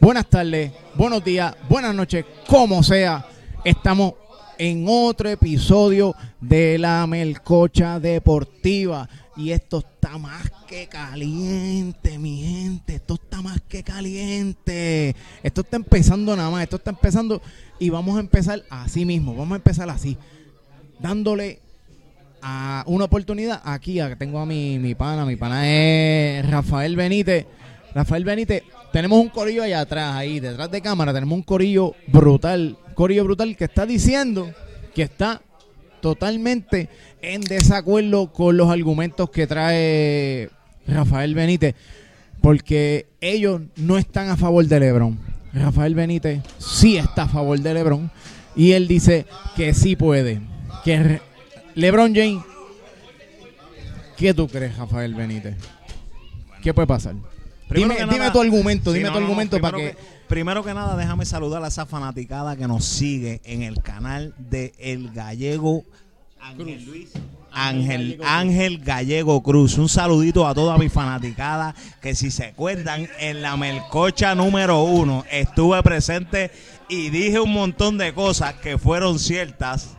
buenas tardes, buenos días, buenas noches, como sea. Estamos en otro episodio de la Melcocha Deportiva. Y esto está más que caliente, mi gente. Esto está más que caliente. Esto está empezando nada más. Esto está empezando. Y vamos a empezar así mismo. Vamos a empezar así. Dándole a una oportunidad aquí. Tengo a mi, mi pana. Mi pana es Rafael Benítez. Rafael Benítez, tenemos un corillo allá atrás, ahí detrás de cámara, tenemos un corillo brutal, corillo brutal que está diciendo que está totalmente en desacuerdo con los argumentos que trae Rafael Benítez, porque ellos no están a favor de Lebron. Rafael Benítez sí está a favor de Lebron y él dice que sí puede, que Lebron James, ¿qué tú crees, Rafael Benítez? ¿Qué puede pasar? Dime, dime, tu argumento, dime tu argumento para que, Primero que nada, déjame saludar a esa fanaticada que nos sigue en el canal de El Gallego Ángel Luis. Ángel, Ángel Gallego Cruz. Un saludito a toda mi fanaticada que si se acuerdan, en la melcocha número uno estuve presente y dije un montón de cosas que fueron ciertas.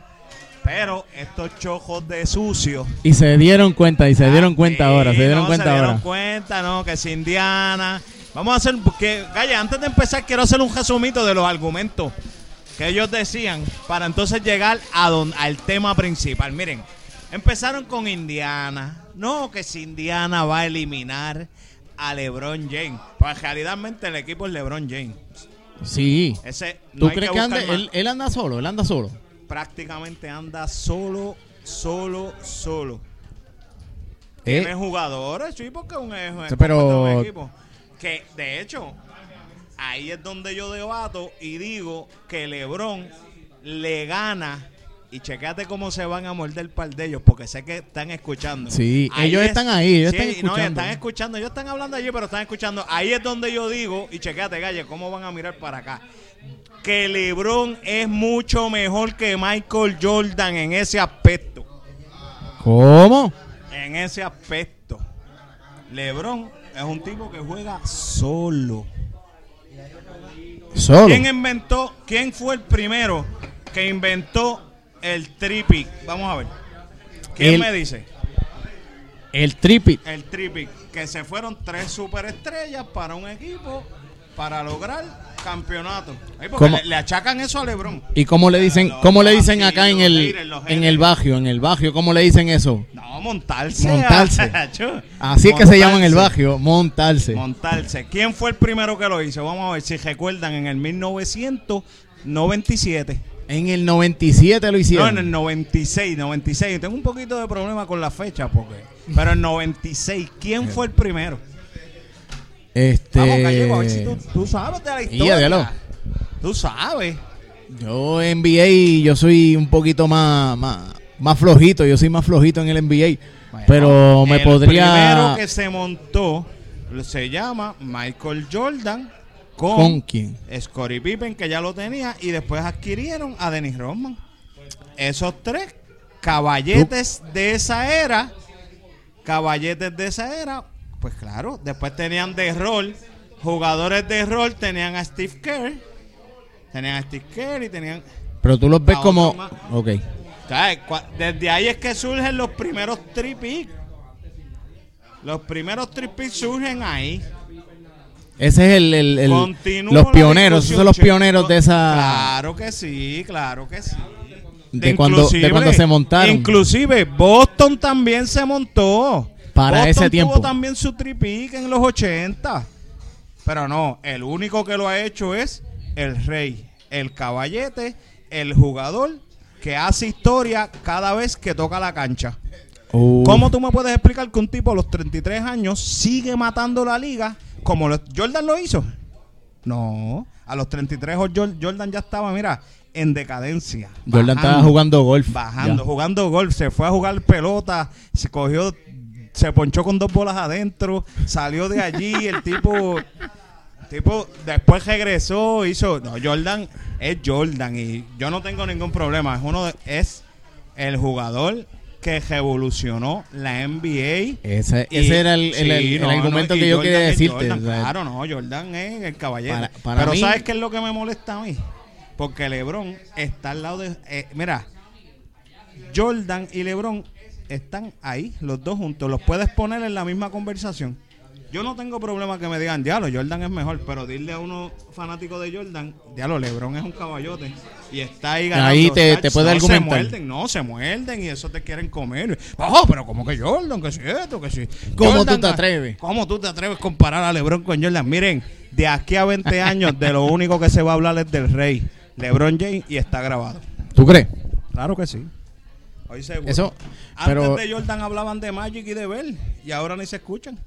Pero estos chojos de sucio. Y se dieron cuenta, y se dieron cuenta ahora, se dieron cuenta ahora. Se dieron cuenta, ¿no? Que es Indiana. Vamos a hacer, porque, Gaya, antes de empezar, quiero hacer un resumito de los argumentos que ellos decían para entonces llegar a al tema principal. Miren, empezaron con Indiana. No, que si Indiana va a eliminar a LeBron James. Pues realmente el equipo es LeBron James. Sí. ¿Tú crees que, anda, él, anda solo? Él anda solo. Prácticamente anda solo, solo, solo. ¿Eh? Tiene jugadores, sí, porque es un, es pero, un equipo. Que de hecho, ahí es donde yo debato y digo que LeBron le gana. Y checate cómo se van a morder el par de ellos, porque sé que están escuchando. Sí, ellos están ahí, ellos están escuchando. No, están escuchando, ellos están hablando allí, pero están escuchando. Ahí es donde yo digo, y checate, Galle, cómo van a mirar para acá. Que LeBron es mucho mejor que Michael Jordan en ese aspecto. ¿Cómo? En ese aspecto. LeBron es un tipo que juega solo. ¿Quién inventó, quién fue el primero que inventó el tripic? Vamos a ver. ¿Quién me dice? El tripic. El tripic. Que se fueron tres superestrellas para un equipo para lograr campeonato. le, achacan eso a LeBron. ¿Y cómo le dicen, cómo le dicen acá en el en el barrio, en el barrio, cómo le dicen eso? No, montarse. Montarse. Así es que se llama en el barrio, montarse. Montarse. ¿Quién fue el primero que lo hizo? Vamos a ver si recuerdan en el 1997. En el 97 lo hicieron. No, en el 96, 96. Tengo un poquito de problema con la fecha porque pero en 96, ¿quién fue el primero? Este. Vamos, tú, sabes de la historia. Tú sabes. Yo NBA, yo soy un poquito más, más, flojito. Yo soy más flojito en el NBA. pero me podría. El primero que se montó se llama Michael Jordan. Con, ¿Con quién? Scottie Pippen, que ya lo tenía. Y después adquirieron a Dennis Rodman. Esos tres caballetes de esa era. Caballetes de esa era pues claro, después tenían de rol, jugadores de rol tenían a Steve Kerr, tenían a Steve Kerr y tenían... Pero tú los ves como... Ok. Desde ahí es que surgen los primeros tripis. Los primeros tripis surgen ahí. Ese es el, el, los pioneros, esos son los pioneros de esa. Claro que sí, claro que sí. De, cuando, de cuando se montaron. Inclusive Boston también se montó. Para ese tiempo. tuvo también su tripique en los 80. Pero no, el único que lo ha hecho es el rey, el caballete, el jugador que hace historia cada vez que toca la cancha. ¿Cómo tú me puedes explicar que un tipo a los 33 años sigue matando la liga como Jordan lo hizo? No, a los 33 Jordan ya estaba, mira, en decadencia. Jordan estaba jugando golf. Bajando, jugando golf. Se fue a jugar pelota, se cogió se ponchó con dos bolas adentro, salió de allí, el tipo, tipo después regresó, hizo, no, Jordan es Jordan y yo no tengo ningún problema, es uno es el jugador que revolucionó la NBA. Ese, Y- ese era el, el- sí, el no, argumento no, que yo Jordan quería decirte. Jordan, o sea, claro, no, Jordan es el caballero. Para- para Pero mí- ¿sabes qué es lo que me molesta a mí? Porque LeBron está al lado de... eh, mira, Jordan y LeBron están ahí, los dos juntos. Los puedes poner en la misma conversación. Yo no tengo problema que me digan, diablo, Jordan es mejor, pero dile a uno fanático de Jordan, diablo, LeBron es un caballote y está ahí ganando. Ahí te- touch". te puede no, argumentar. Se muerden, no, se muerden y eso te quieren comer. Oh, pero como que Jordan, que si esto, que si. ¿Cómo Jordan, tú te atreves? ¿Cómo tú te atreves a comparar a LeBron con Jordan? Miren, de aquí a 20 años, de lo único que se va a hablar es del rey, LeBron James, y está grabado. ¿Tú crees? Claro que sí. Hoy se Eso, Antes de Jordan hablaban de Magic y de Bell, y ahora ni se escuchan.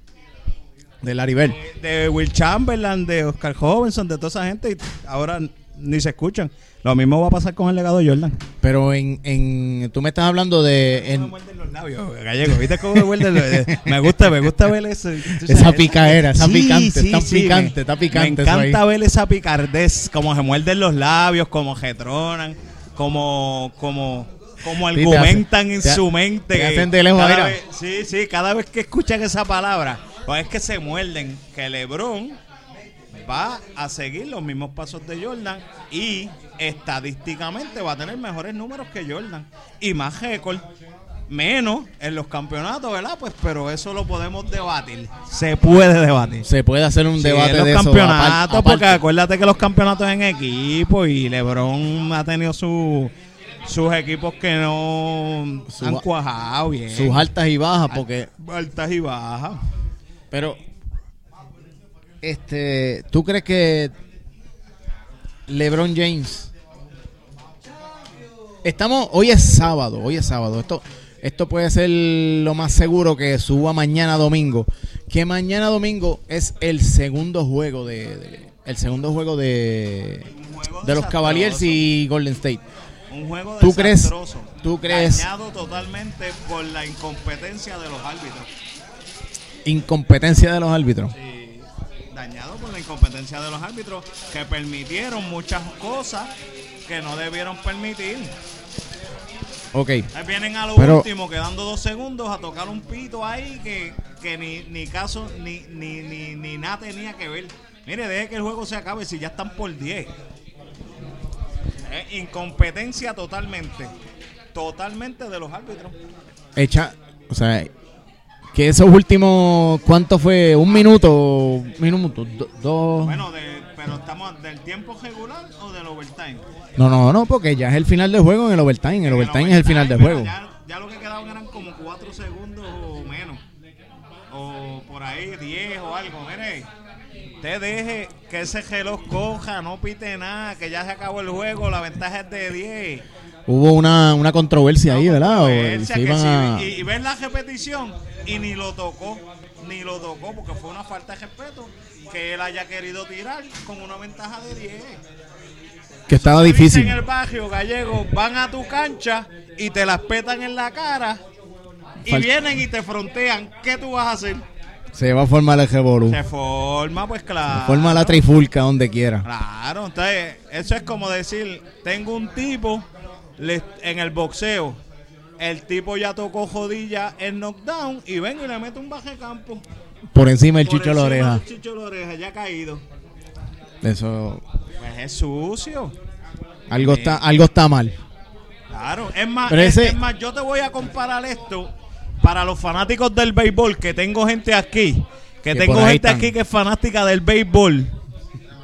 de Larry Bird. De Will Chamberlain, de Oscar Robinson, de toda esa gente, y ahora ni se escuchan. Lo mismo va a pasar con el legado de Jordan. Pero en, en tú me estás hablando de Me en, los labios, gallego. ¿Viste cómo me Me gusta, me gusta ver eso. Esa picaera, esa picante, está me- picante, está picante Me eso encanta ver esa picardez, como se muerden los labios, como retronan, como, como, como Sí, argumentan en su mente. te hacen de lejos, cada mira. vez- sí, sí, cada vez que escuchan esa palabra, pues es que se muerden, que LeBron va a seguir los mismos pasos de Jordan y estadísticamente va a tener mejores números que Jordan y más récord. Menos en los campeonatos, ¿verdad? Pues, pero eso lo podemos debatir. Se puede debatir. se puede hacer un Sí, debate en los de eso campeonatos, aparte- porque acuérdate que los campeonatos en equipo y LeBron ha tenido su, sus equipos que no han cuajado bien. sus altas y bajas porque altas y bajas. Pero, este, ¿tú crees que LeBron James? Estamos, hoy es sábado, hoy es sábado. Esto, esto puede ser lo más seguro que suba mañana domingo. Que mañana domingo es el segundo juego de, de- el segundo juego de, juego de los Cavaliers y Golden State. Un juego ¿Tú crees- desastroso. tú crees- Dañado totalmente por la incompetencia de los árbitros. Incompetencia de los árbitros. Sí, dañado por la incompetencia de los árbitros que permitieron muchas cosas que no debieron permitir. Ok. Ahí vienen a lo Pero- último, quedando dos segundos, a tocar un pito ahí que, que ni, ni caso, ni, ni, ni, ni nada tenía que ver. Mire, deje que el juego se acabe si ya están por 10. Eh, incompetencia totalmente. Totalmente de los árbitros. Echa, o sea, que esos últimos, ¿cuánto fue? ¿Un minuto? ¿Minuto? do- ¿Dos? Bueno, de, pero estamos del tiempo regular o del overtime. No, no, no, porque ya es el final del juego en el overtime. El overtime es el final del juego. Ya, ya lo que quedaban eran como 4 segundos o menos. O por ahí 10 o algo. Mire, usted deje que ese reloj coja, no pite nada, que ya se acabó el juego, la ventaja es de 10. Hubo una, una controversia ahí, No, ¿verdad? O controversia, que a- y, y ves la repetición y ni lo tocó, ni lo tocó porque fue una falta de respeto que él haya querido tirar con una ventaja de 10. que estaba difícil. En el barrio gallego van a tu cancha y te las petan en la cara y Fal- vienen y te frontean. ¿Qué tú vas a hacer? Se va a formar el revolú. Se forma, pues claro. Se forma la trifulca donde quiera. Claro, entonces eso es como decir, tengo un tipo le- en el boxeo, el tipo ya tocó jodilla en knockdown y ven y le mete un baje campo. Por encima del Por chicho de la oreja. del Chicho de la oreja, ya caído. Eso, Pues es sucio. algo está, algo está mal. Claro, es más, Pero es, ese- es más, yo te voy a comparar esto para los fanáticos del béisbol, que tengo gente aquí, que, Que tengo gente están. aquí que es fanática del béisbol,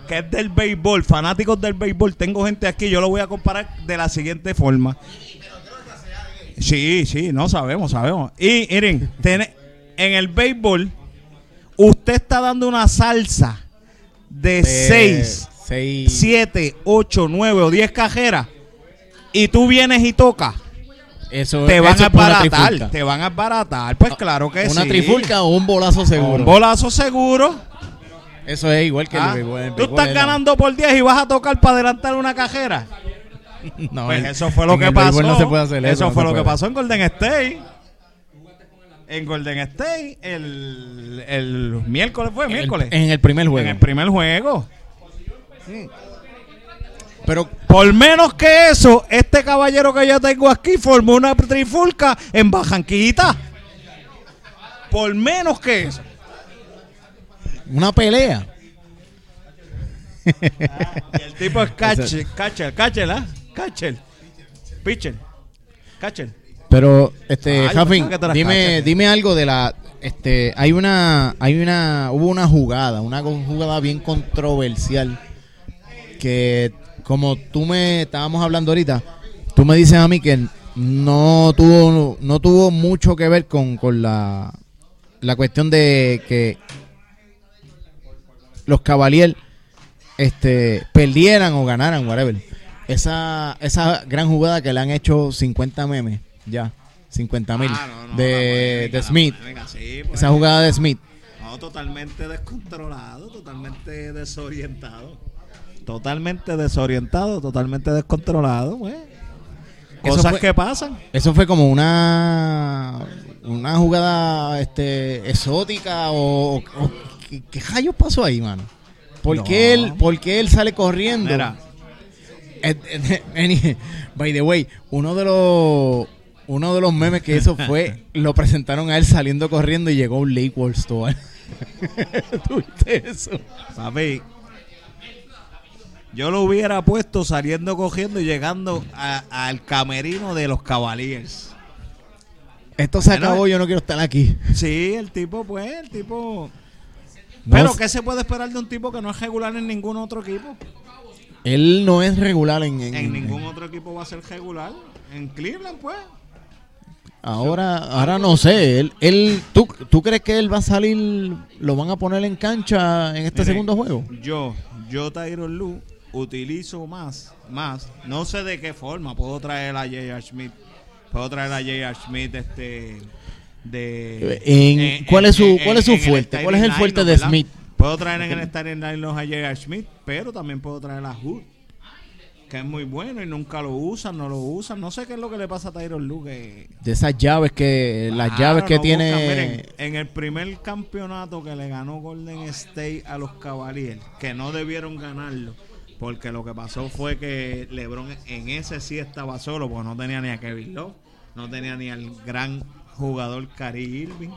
que es del béisbol, fanáticos del béisbol, tengo gente aquí, yo lo voy a comparar de la siguiente forma. Sí, sí, no sabemos, sabemos. Y miren, tiene- en el béisbol, usted está dando una salsa de Eh, 6 seis- 7, 8, 9 o 10 cajeras y tú vienes y tocas, Eso, te van eso a una trifulca. te van a abaratar, pues claro que Una sí. trifulca o un bolazo seguro. Un bolazo seguro. Eso es igual que Ah, el Tú estás es- ganando por 10 y vas a tocar para adelantar una cajera. No, Pues eso fue lo que pasó. béisbol no se puede hacer eso. Fue lo que pasó en Golden State. En Golden State, el, el miércoles fue, En el- miércoles. En el primer juego. En el primer juego. Pero Por menos que eso, este caballero que yo tengo aquí formó una trifulca en Bajanquita. Por menos que eso. una pelea. Y el tipo es catcher, catcher, catcher, ¿ah? Catcher. Pitcher. Catcher. Pero, este, Ah, que te las dime, dime algo de la, este, hay una, hay una, hubo una jugada, una jugada bien controversial que, como tú me estábamos hablando ahorita, tú me dices a mí que no tuvo, no tuvo mucho que ver con, con la, la cuestión de que los Cavaliers, este, perdieran o ganaran, whatever. Esa, esa gran jugada que le han hecho 50 memes, ya, 50 mil, Ah, de, de Smith. pues. Esa jugada de Smith. No, totalmente descontrolado, totalmente desorientado. Totalmente desorientado, totalmente descontrolado, pues. Eso Cosas fue- que pasan. Eso fue como una una jugada este exótica o, o- ¿qué, qué rayos pasó ahí, mano? ¿Por No. qué él, por qué él sale corriendo? Mira, Eh, eh, by the way, uno de los uno de los memes que hizo fue lo presentaron a él saliendo corriendo y llegó un Lake World Store. ¿Tuviste eso? papi, yo lo hubiera puesto saliendo cogiendo y llegando al camerino de los Cavaliers. Esto se Bueno, acabó, yo no quiero estar aquí. Sí, el tipo, pues, el tipo... No Pero, ¿qué se puede esperar de un tipo que no es regular en ningún otro equipo? él no es regular en, en- En ningún otro equipo va a ser regular. En Cleveland, pues. Ahora, ahora no sé. Él, él, ¿tú, ¿Tú crees que él va a salir, lo van a poner en cancha en este segundo juego? Yo, yo Tyron Lu, utilizo más, más, no sé de qué forma, puedo traer a J.R. Smith, puedo traer a J.R. Smith este de En- ¿cuál es su- cuál es su fuerte? ¿Cuál es el fuerte de ¿verdad? Smith? Puedo traer en el starting lineup a J.R. Smith, pero también puedo traer a Hood, que es muy bueno y nunca lo usan, no lo usan, no sé qué es lo que le pasa a Tyron Lu que De esas llaves que, las llaves que no tiene. buscan. Miren, en el primer campeonato que le ganó Golden State a los Cavaliers, que no debieron ganarlo, porque lo que pasó fue que LeBron en ese sí estaba solo, porque no tenía ni a Kevin Love, no tenía ni al gran jugador Kyrie Irving.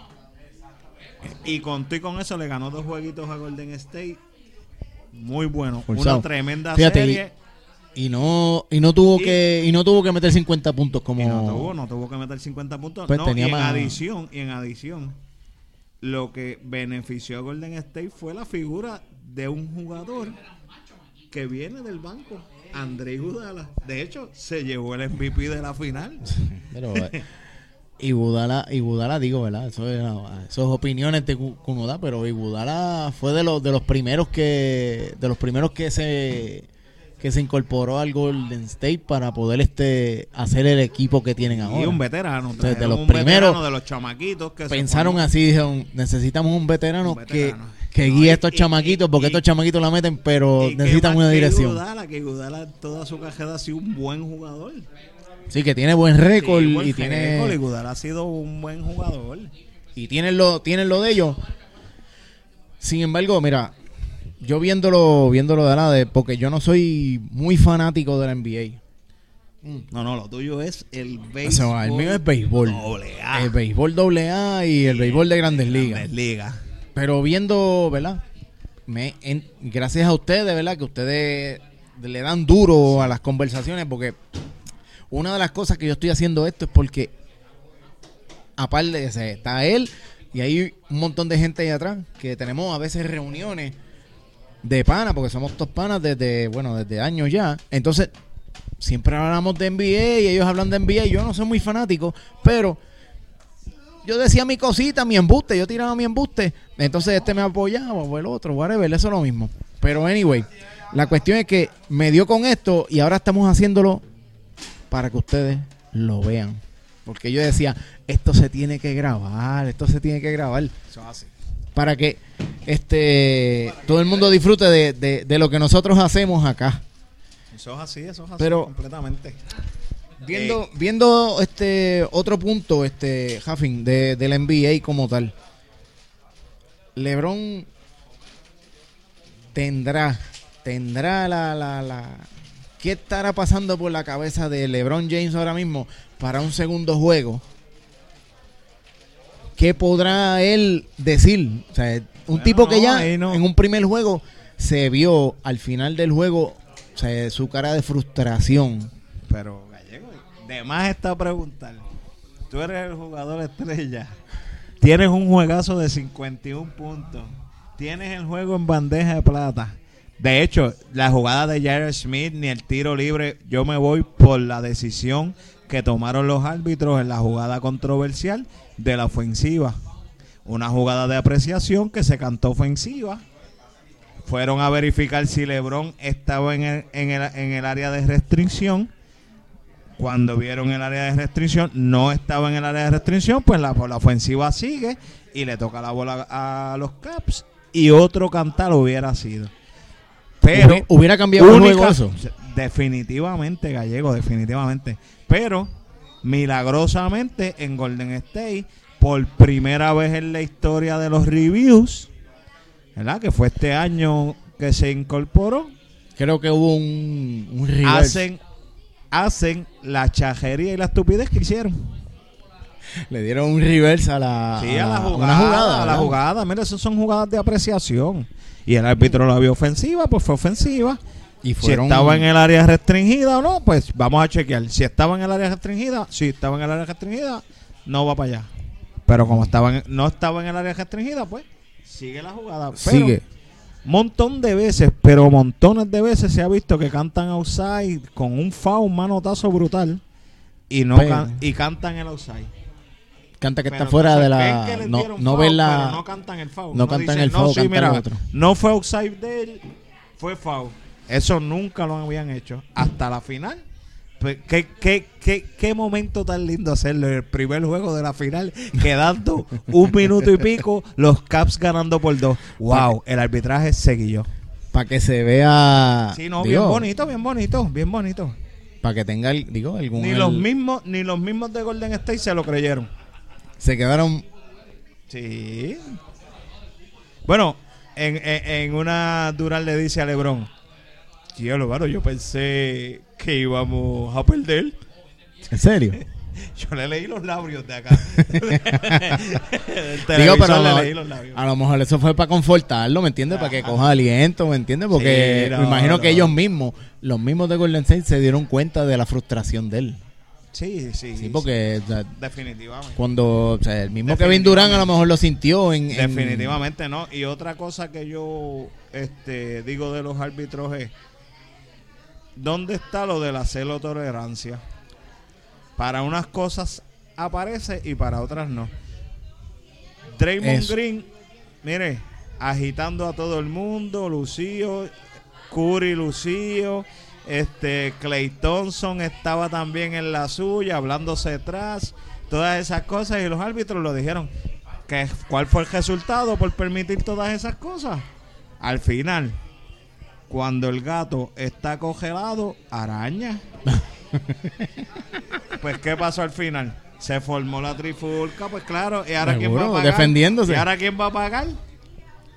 Y con y con eso le ganó dos jueguitos a Golden State. Muy bueno, Forzado. una tremenda Fíjate, serie. y no y no tuvo Y- que y no tuvo que meter 50 puntos como Y no tuvo, no tuvo que meter 50 puntos. Pues no, tenía y en adición, y en adición, lo que benefició a Golden State fue la figura de un jugador que viene del banco, André Iguodala. De hecho, se llevó el MVP de la final. Pero, eh, Iguodala, Iguodala digo, ¿verdad? Eso es, eso es opiniones de pero Iguodala fue de los de los primeros que de los primeros que se que se incorporó al Golden State para poder este hacer el equipo que tienen ahora. Y un veterano. de trajeron los un primeros- veterano de los chamaquitos que Pensaron así, dijeron, necesitamos un veterano, Un veterano. que, que No, guíe y- a estos y- chamaquitos, y- porque y- estos chamaquitos la meten, pero y necesitan una que dirección. Iguodala, que toda su carrera ha sido un buen jugador. Sí, que tiene buen récord Sí, y récord, tiene Iguodala ha sido un buen jugador. y tienen lo tienen lo de ellos. Sin embargo, mira, yo viéndolo viéndolo de la de porque yo no soy muy fanático de la NBA. No, no, lo tuyo es el béisbol. O sea, el mío es béisbol. doble A. El béisbol doble A y el béisbol de Grandes Ligas. Grandes Ligas. Pero viendo, ¿verdad? Me, en- gracias a ustedes, ¿verdad? Que ustedes le dan duro a las conversaciones porque una de las cosas que yo estoy haciendo esto es porque aparte de ese, está él y hay un montón de gente ahí atrás que tenemos a veces reuniones de pana porque somos todos panas desde, bueno, desde años ya. Entonces, siempre hablamos de NBA y ellos hablan de NBA. Yo no soy muy fanático, pero yo decía mi cosita, mi embuste, yo tiraba mi embuste, entonces este me apoyaba o el otro, whatever, eso es lo mismo. Pero anyway, la cuestión es que me dio con esto y ahora estamos haciéndolo para que ustedes lo vean. Porque yo decía, esto se tiene que grabar, esto se tiene que grabar Eso es así. Para que este todo el mundo disfrute de, de- de lo que nosotros hacemos acá. Eso es así, eso es así Pero- completamente. Viendo, viendo este otro punto, este Huffing, de, del NBA como tal. LeBron tendrá, tendrá la, la, la ¿qué estará pasando por la cabeza de LeBron James ahora mismo para un segundo juego? ¿Qué podrá él decir? O sea, un Bueno, tipo que no, ya no. en un primer juego se vio al final del juego o sea, su cara de frustración. Pero, Gallego, de más está preguntar. Tú eres el jugador estrella. Tienes un juegazo de 51 puntos. Tienes el juego en bandeja de plata. De hecho, la jugada de Jared Smith ni el tiro libre, yo me voy por la decisión que tomaron los árbitros en la jugada controversial de la ofensiva. Una jugada de apreciación que se cantó ofensiva. Fueron a verificar si LeBron estaba en el, en el, en el área de restricción. Cuando vieron el área de restricción, no estaba en el área de restricción, pues la, la ofensiva sigue y le toca la bola a los Caps y otro cantar hubiera sido. Pero Hubi- hubiera cambiado el única- juego eso. Definitivamente, Gallego, definitivamente. Pero, milagrosamente, en Golden State, por primera vez en la historia de los reviews, ¿verdad? Que fue este año que se incorporó, Creo que hubo un, un reverse. hacen, hacen la chajería y la estupidez que hicieron. Le dieron un reverse a la, Sí, a la jugada. jugada, a la jugada. Mira, esas son jugadas de apreciación. Y el árbitro la vio ofensiva, pues fue ofensiva. Y Si estaba en el área restringida o no, pues vamos a chequear. Si estaba en el área restringida, si estaba en el área restringida, no va para allá. Pero como estaba en- no estaba en el área restringida, pues sigue la jugada. Pero sigue. Montón de veces, pero montones de veces se ha visto que cantan outside con un foul, un manotazo brutal y no Pero- can- y cantan el outside. Canta que Pero está fuera de la no, no foul, ven la no cantan el foul. no cantan dicen, el foul, sí, cantan mira, el otro". No fue outside de él, fue foul. Eso nunca lo habían hecho hasta la final. Pues, ¿Qué, qué, qué, qué momento tan lindo hacerlo el primer juego de la final, quedando un minuto y pico, los Caps ganando por dos. Wow, el arbitraje seguió. para que se vea Sí, no, digo, bien bonito, bien bonito, bien bonito. para que tenga el- digo algún Ni el- los mismos, ni los mismos de Golden State se lo creyeron. se quedaron Sí. Bueno, en, en, en una Durán le dice a Lebron, Tío, bueno, yo pensé que íbamos a perder. en serio Yo le leí los labios de acá. Digo pero a le lo, leí los labios. a lo mejor eso fue para confortarlo me entiendes para que coja aliento me entiendes porque Sí, no, me imagino que ellos mismos los mismos de Golden State se dieron cuenta de la frustración de él Sí, sí. sí porque o sea, Definitivamente. cuando o sea, el mismo Kevin Durant a lo mejor lo sintió en, en- Definitivamente no. Y otra cosa que yo este, digo de los árbitros es, ¿dónde está lo de la celo tolerancia? Para unas cosas aparece y para otras no. Draymond Eso. Green, mire, agitando a todo el mundo, Lucío, Curry Lucío, este Clay Thompson estaba también en la suya, hablándose detrás, todas esas cosas y los árbitros lo dijeron. ¿Qué, ¿Cuál fue el resultado por permitir todas esas cosas? Al final, cuando el gato está congelado, araña. pues, ¿qué pasó al final? Se formó la trifulca, pues claro. ¿Y ahora quién va a pagar? defendiéndose. ¿Y ahora quién va a pagar?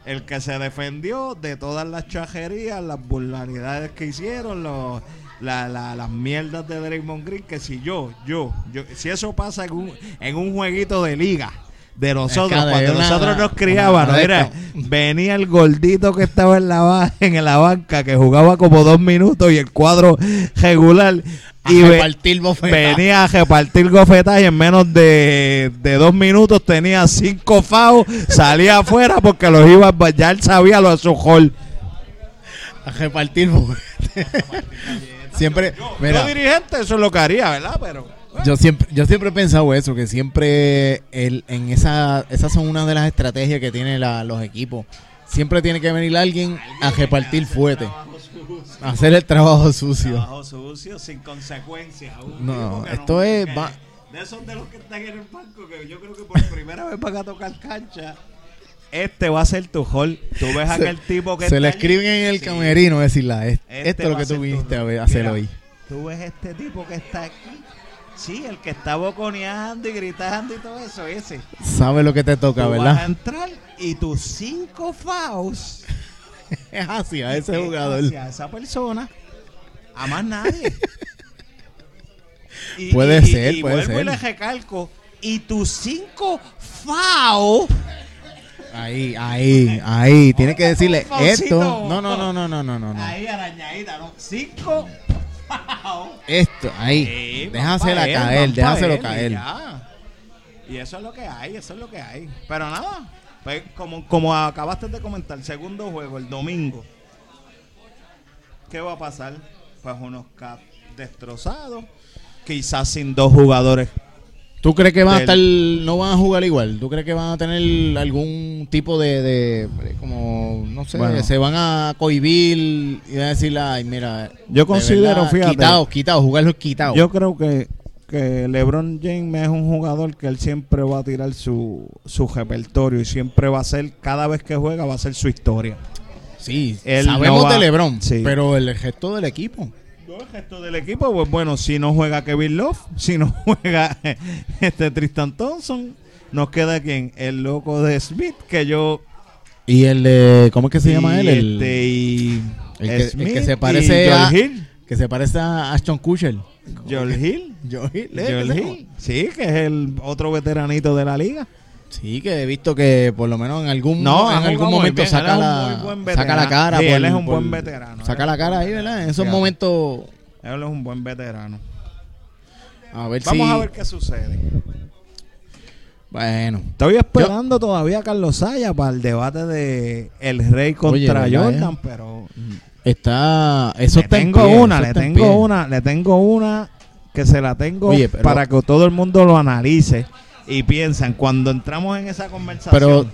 El que se defendió de todas las chajerías, las vulgaridades que hicieron, los, la- la- las mierdas de Draymond Green, que si yo, yo, yo, si eso pasa en un, en un jueguito de liga de nosotros, cuando una- nosotros nos criábamos, mira, venía el gordito que estaba en la, en la banca, que jugaba como dos minutos y el cuadro regular, a y ve- repartir bofetadas. venía a repartir gofetas y en menos de, de dos minutos tenía cinco FAO, salía afuera porque los iba a- ya él sabía lo de su hall. a repartir bofetadas. siempre mira Yo dirigente, eso es lo que haría, ¿verdad? Pero Yo siempre, yo siempre he pensado eso, que siempre el, en esa, esas son una de las estrategias que tienen la- los equipos. Siempre tiene que venir alguien a repartir fuerte, a hacer el trabajo sucio. Trabajo sucio, sin consecuencias. No, esto es que- va- De esos de los que están en el banco, que yo creo que por primera vez van a tocar cancha, este va a ser tu hall. Tú ves a aquel tipo que Se le allí. escriben en el Sí. camerino decirla, "Es- Este esto es lo que tú viniste a, hacer hoy. Tú ves este tipo que está aquí. Sí, el que está boconeando y gritando y todo eso, ese. Sabe lo que te toca, Tú vas a ¿verdad? entrar y tus cinco fouls Es así, a ese es jugador. hacia esa persona. A más nadie. Y- Puede y- ser, y puede vuelvo ser. y le recalco. Y tus cinco FAO. Ahí, ahí, ahí. Tienes que decirle esto. No, no, no, no, no, no, no. Ahí arañadita, ¿no? Cinco. Esto, ahí. Sí, Déjasela él, caer, déjaselo él y caer. ya. Y eso es lo que hay, eso es lo que hay. Pero nada, pues como, como acabaste de comentar, segundo juego, el domingo. ¿Qué va a pasar? Pues unos Cavs destrozados. Quizás sin dos jugadores. ¿Tú crees que van a estar, no van a jugar igual? ¿Tú crees que van a tener algún tipo de, de como, no sé, Bueno. se van a cohibir y van a decir, ay, mira, Yo de considero, verdad, fíjate, quitados, quitados, jugarlos quitados. Yo creo que, que LeBron James es un jugador que él siempre va a tirar su, su repertorio y siempre va a ser, cada vez que juega, va a ser su historia. sí, él sabemos no va- de LeBron, sí. pero el resto del equipo. El resto del equipo, pues bueno, si no juega Kevin Love, si no juega este Tristan Thompson, nos queda quien, el loco de Smith, que yo Y el de, ¿cómo es que se llama él? El, este, y el que, el Smith que se parece a, Hill. que se parece a Ashton Kutcher. George Hill. George Hill, ¿eh? ¿Qué Hill. Sí, que es el otro veteranito de la liga. Sí, que he visto que por lo menos en algún, No, en algún momento bien, saca la, saca la cara. Sí, por- él es un por- buen veterano. Saca la cara ahí, ¿verdad? En esos momentos, Él es un buen veterano. a ver Vamos si... a ver qué sucede. Bueno, Estoy esperando todavía a Carlos Saya para el debate de el Rey contra Oye, ¿verdad, Jordan, pero está... Eso le tengo pie, una, eso le tengo pie. una, le tengo una que se la tengo Oye, pero- para que todo el mundo lo analice y piensen cuando entramos en esa conversación. Pero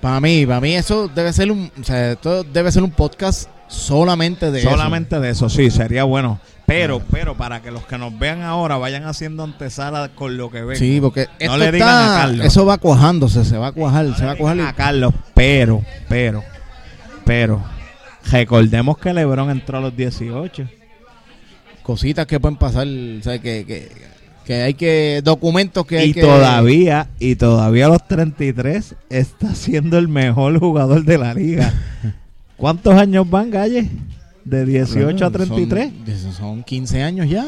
para mí, para mí eso debe ser un... O sea, esto debe ser un podcast solamente de eso. solamente de eso, sí, sería bueno. Pero, pero para que los que nos vean ahora vayan haciendo antesala con lo que ven. Sí, porque No esto le digan está- a Carlos. Eso va cuajándose, se va a cuajar, se va a cuajar. a Carlos, pero, pero, pero, recordemos que LeBron entró a los 18. Cositas que pueden pasar, o sea, que, que, que hay que... Documentos que hay y que... todavía, y todavía a los 33 está siendo el mejor jugador de la liga. ¿Cuántos años van, Galle? De 18 a 33. Son, son 15 años ya.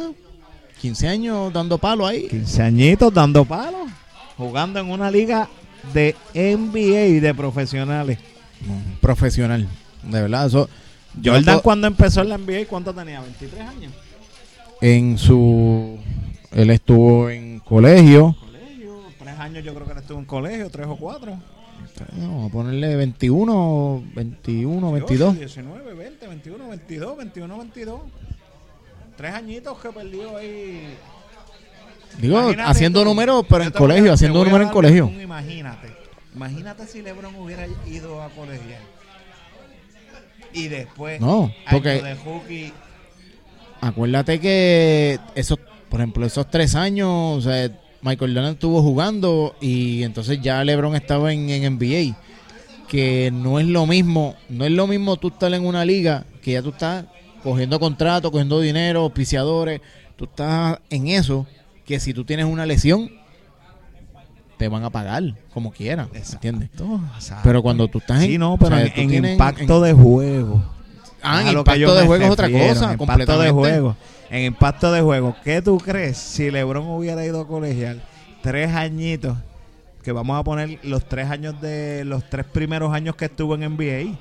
15 años dando palo ahí. 15 añitos dando palos. Jugando en una liga de NBA y de profesionales. Profesional. De verdad, eso. Jordan yo- cuando empezó en la NBA, ¿cuánto tenía? 23 años. En su. Él estuvo en colegio. Colegio, tres años yo creo que él estuvo en colegio, tres o cuatro. Vamos a ponerle 21, 21, 22. 19, 20, 21, 22, 21, 22. Tres añitos que perdió ahí. Digo, Imagínate haciendo números, pero en a- colegio, haciendo números en colegio. un imagínate. Imagínate si LeBron hubiera ido a colegial. Y después, No, porque de acuérdate que esos, por ejemplo, esos tres años, o sea, Michael Jordan estuvo jugando y entonces ya LeBron estaba en, en NBA. Que no es lo mismo, no es lo mismo tú estar en una liga que ya tú estás cogiendo contratos, cogiendo dinero, auspiciadores, tú estás en eso, que si tú tienes una lesión, te van a pagar como quieras, ¿entiendes? Exacto. Pero cuando tú estás en, Sí, no, pero o sea, en, tú en tienes- impacto en- de juego. Ah, en impacto de juego es otra cosa, en impacto de juego. En impacto de juego, ¿qué tú crees si LeBron hubiera ido a colegial tres añitos? Que vamos a poner los tres años de los tres primeros años que estuvo en NBA.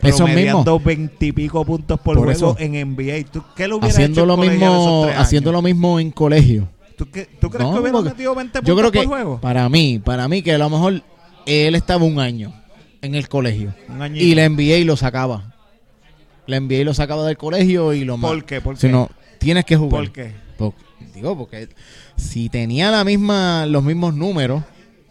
Eso promediando veintipico puntos por, Por juego eso. en NBA. ¿Tú, ¿Qué lo hubiera haciendo hecho lo mismo, haciendo lo mismo en colegio. ¿Tú, qué- tú crees No, que hubiera metido 20 puntos Yo creo que por juego? para mí, para mí que a lo mejor él estaba un año en el colegio Un y la NBA lo sacaba. La NBA lo sacaba del colegio y lo más. ¿Por qué? ¿Por Si no, tienes que jugar. ¿Por qué? Por- digo, porque si tenía la misma, los mismos números,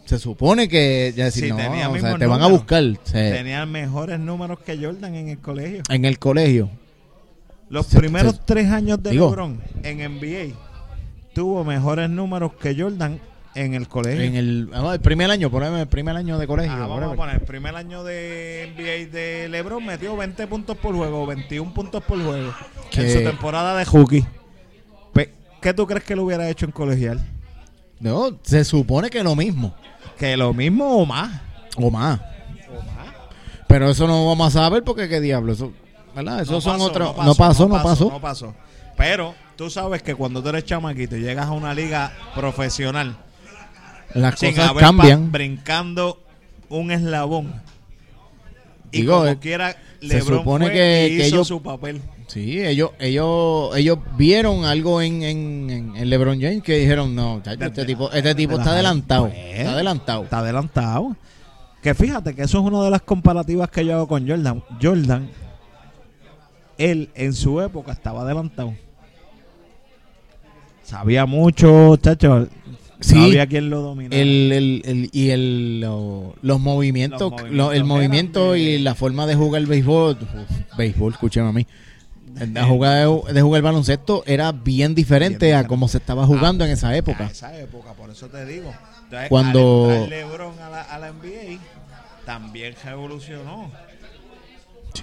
se supone que ya decir, Si no, tenía o sea, te van a buscar o sea, Tenía mejores números que Jordan en el colegio. en el colegio. Los Se- primeros se- tres años de digo- LeBron en NBA tuvo mejores números que Jordan en el colegio. En el, ah, el primer año, poneme el primer año de colegio. Ah, vamos a poner, el primer año de NBA de LeBron metió 20 puntos por juego, 21 puntos por juego en su temporada de. Pe- ¿Qué tú crees que lo hubiera hecho en colegial? No, se supone que lo mismo. Que lo mismo o más. O más. O más. Pero eso no vamos a saber porque qué diablo. Eso, ¿Verdad? Esos No son otros. No pasó, no pasó. No pasó. Pero tú sabes que cuando tú eres chamaquito y llegas a una liga profesional, Las sin cosas haber cambian. brincando un eslabón. Y Digo, como eh, quiera, se LeBron supone fue que- y que hizo ellos- su papel. Sí, ellos, ellos, ellos vieron algo en, en, en- LeBron James que dijeron, no, chacho, este tipo, este tipo está adelantado. Pues, Está adelantado. Está adelantado. Que fíjate que eso es una de las comparativas que yo hago con Jordan. Jordan, él en su época estaba adelantado. Sabía mucho, chacho. Sí. Sabía quién lo dominaba. El, el, el- y el, lo- los movimientos, Los movimientos lo- el movimiento de- y la forma de jugar el béisbol, uf, béisbol, escúcheme a mí, la jugada de, de jugar el baloncesto era bien diferente Bien a cómo se estaba jugando en esa época. esa época, por eso te digo. Entonces, Cuando- al entrar LeBron a la, a la NBA, también revolucionó.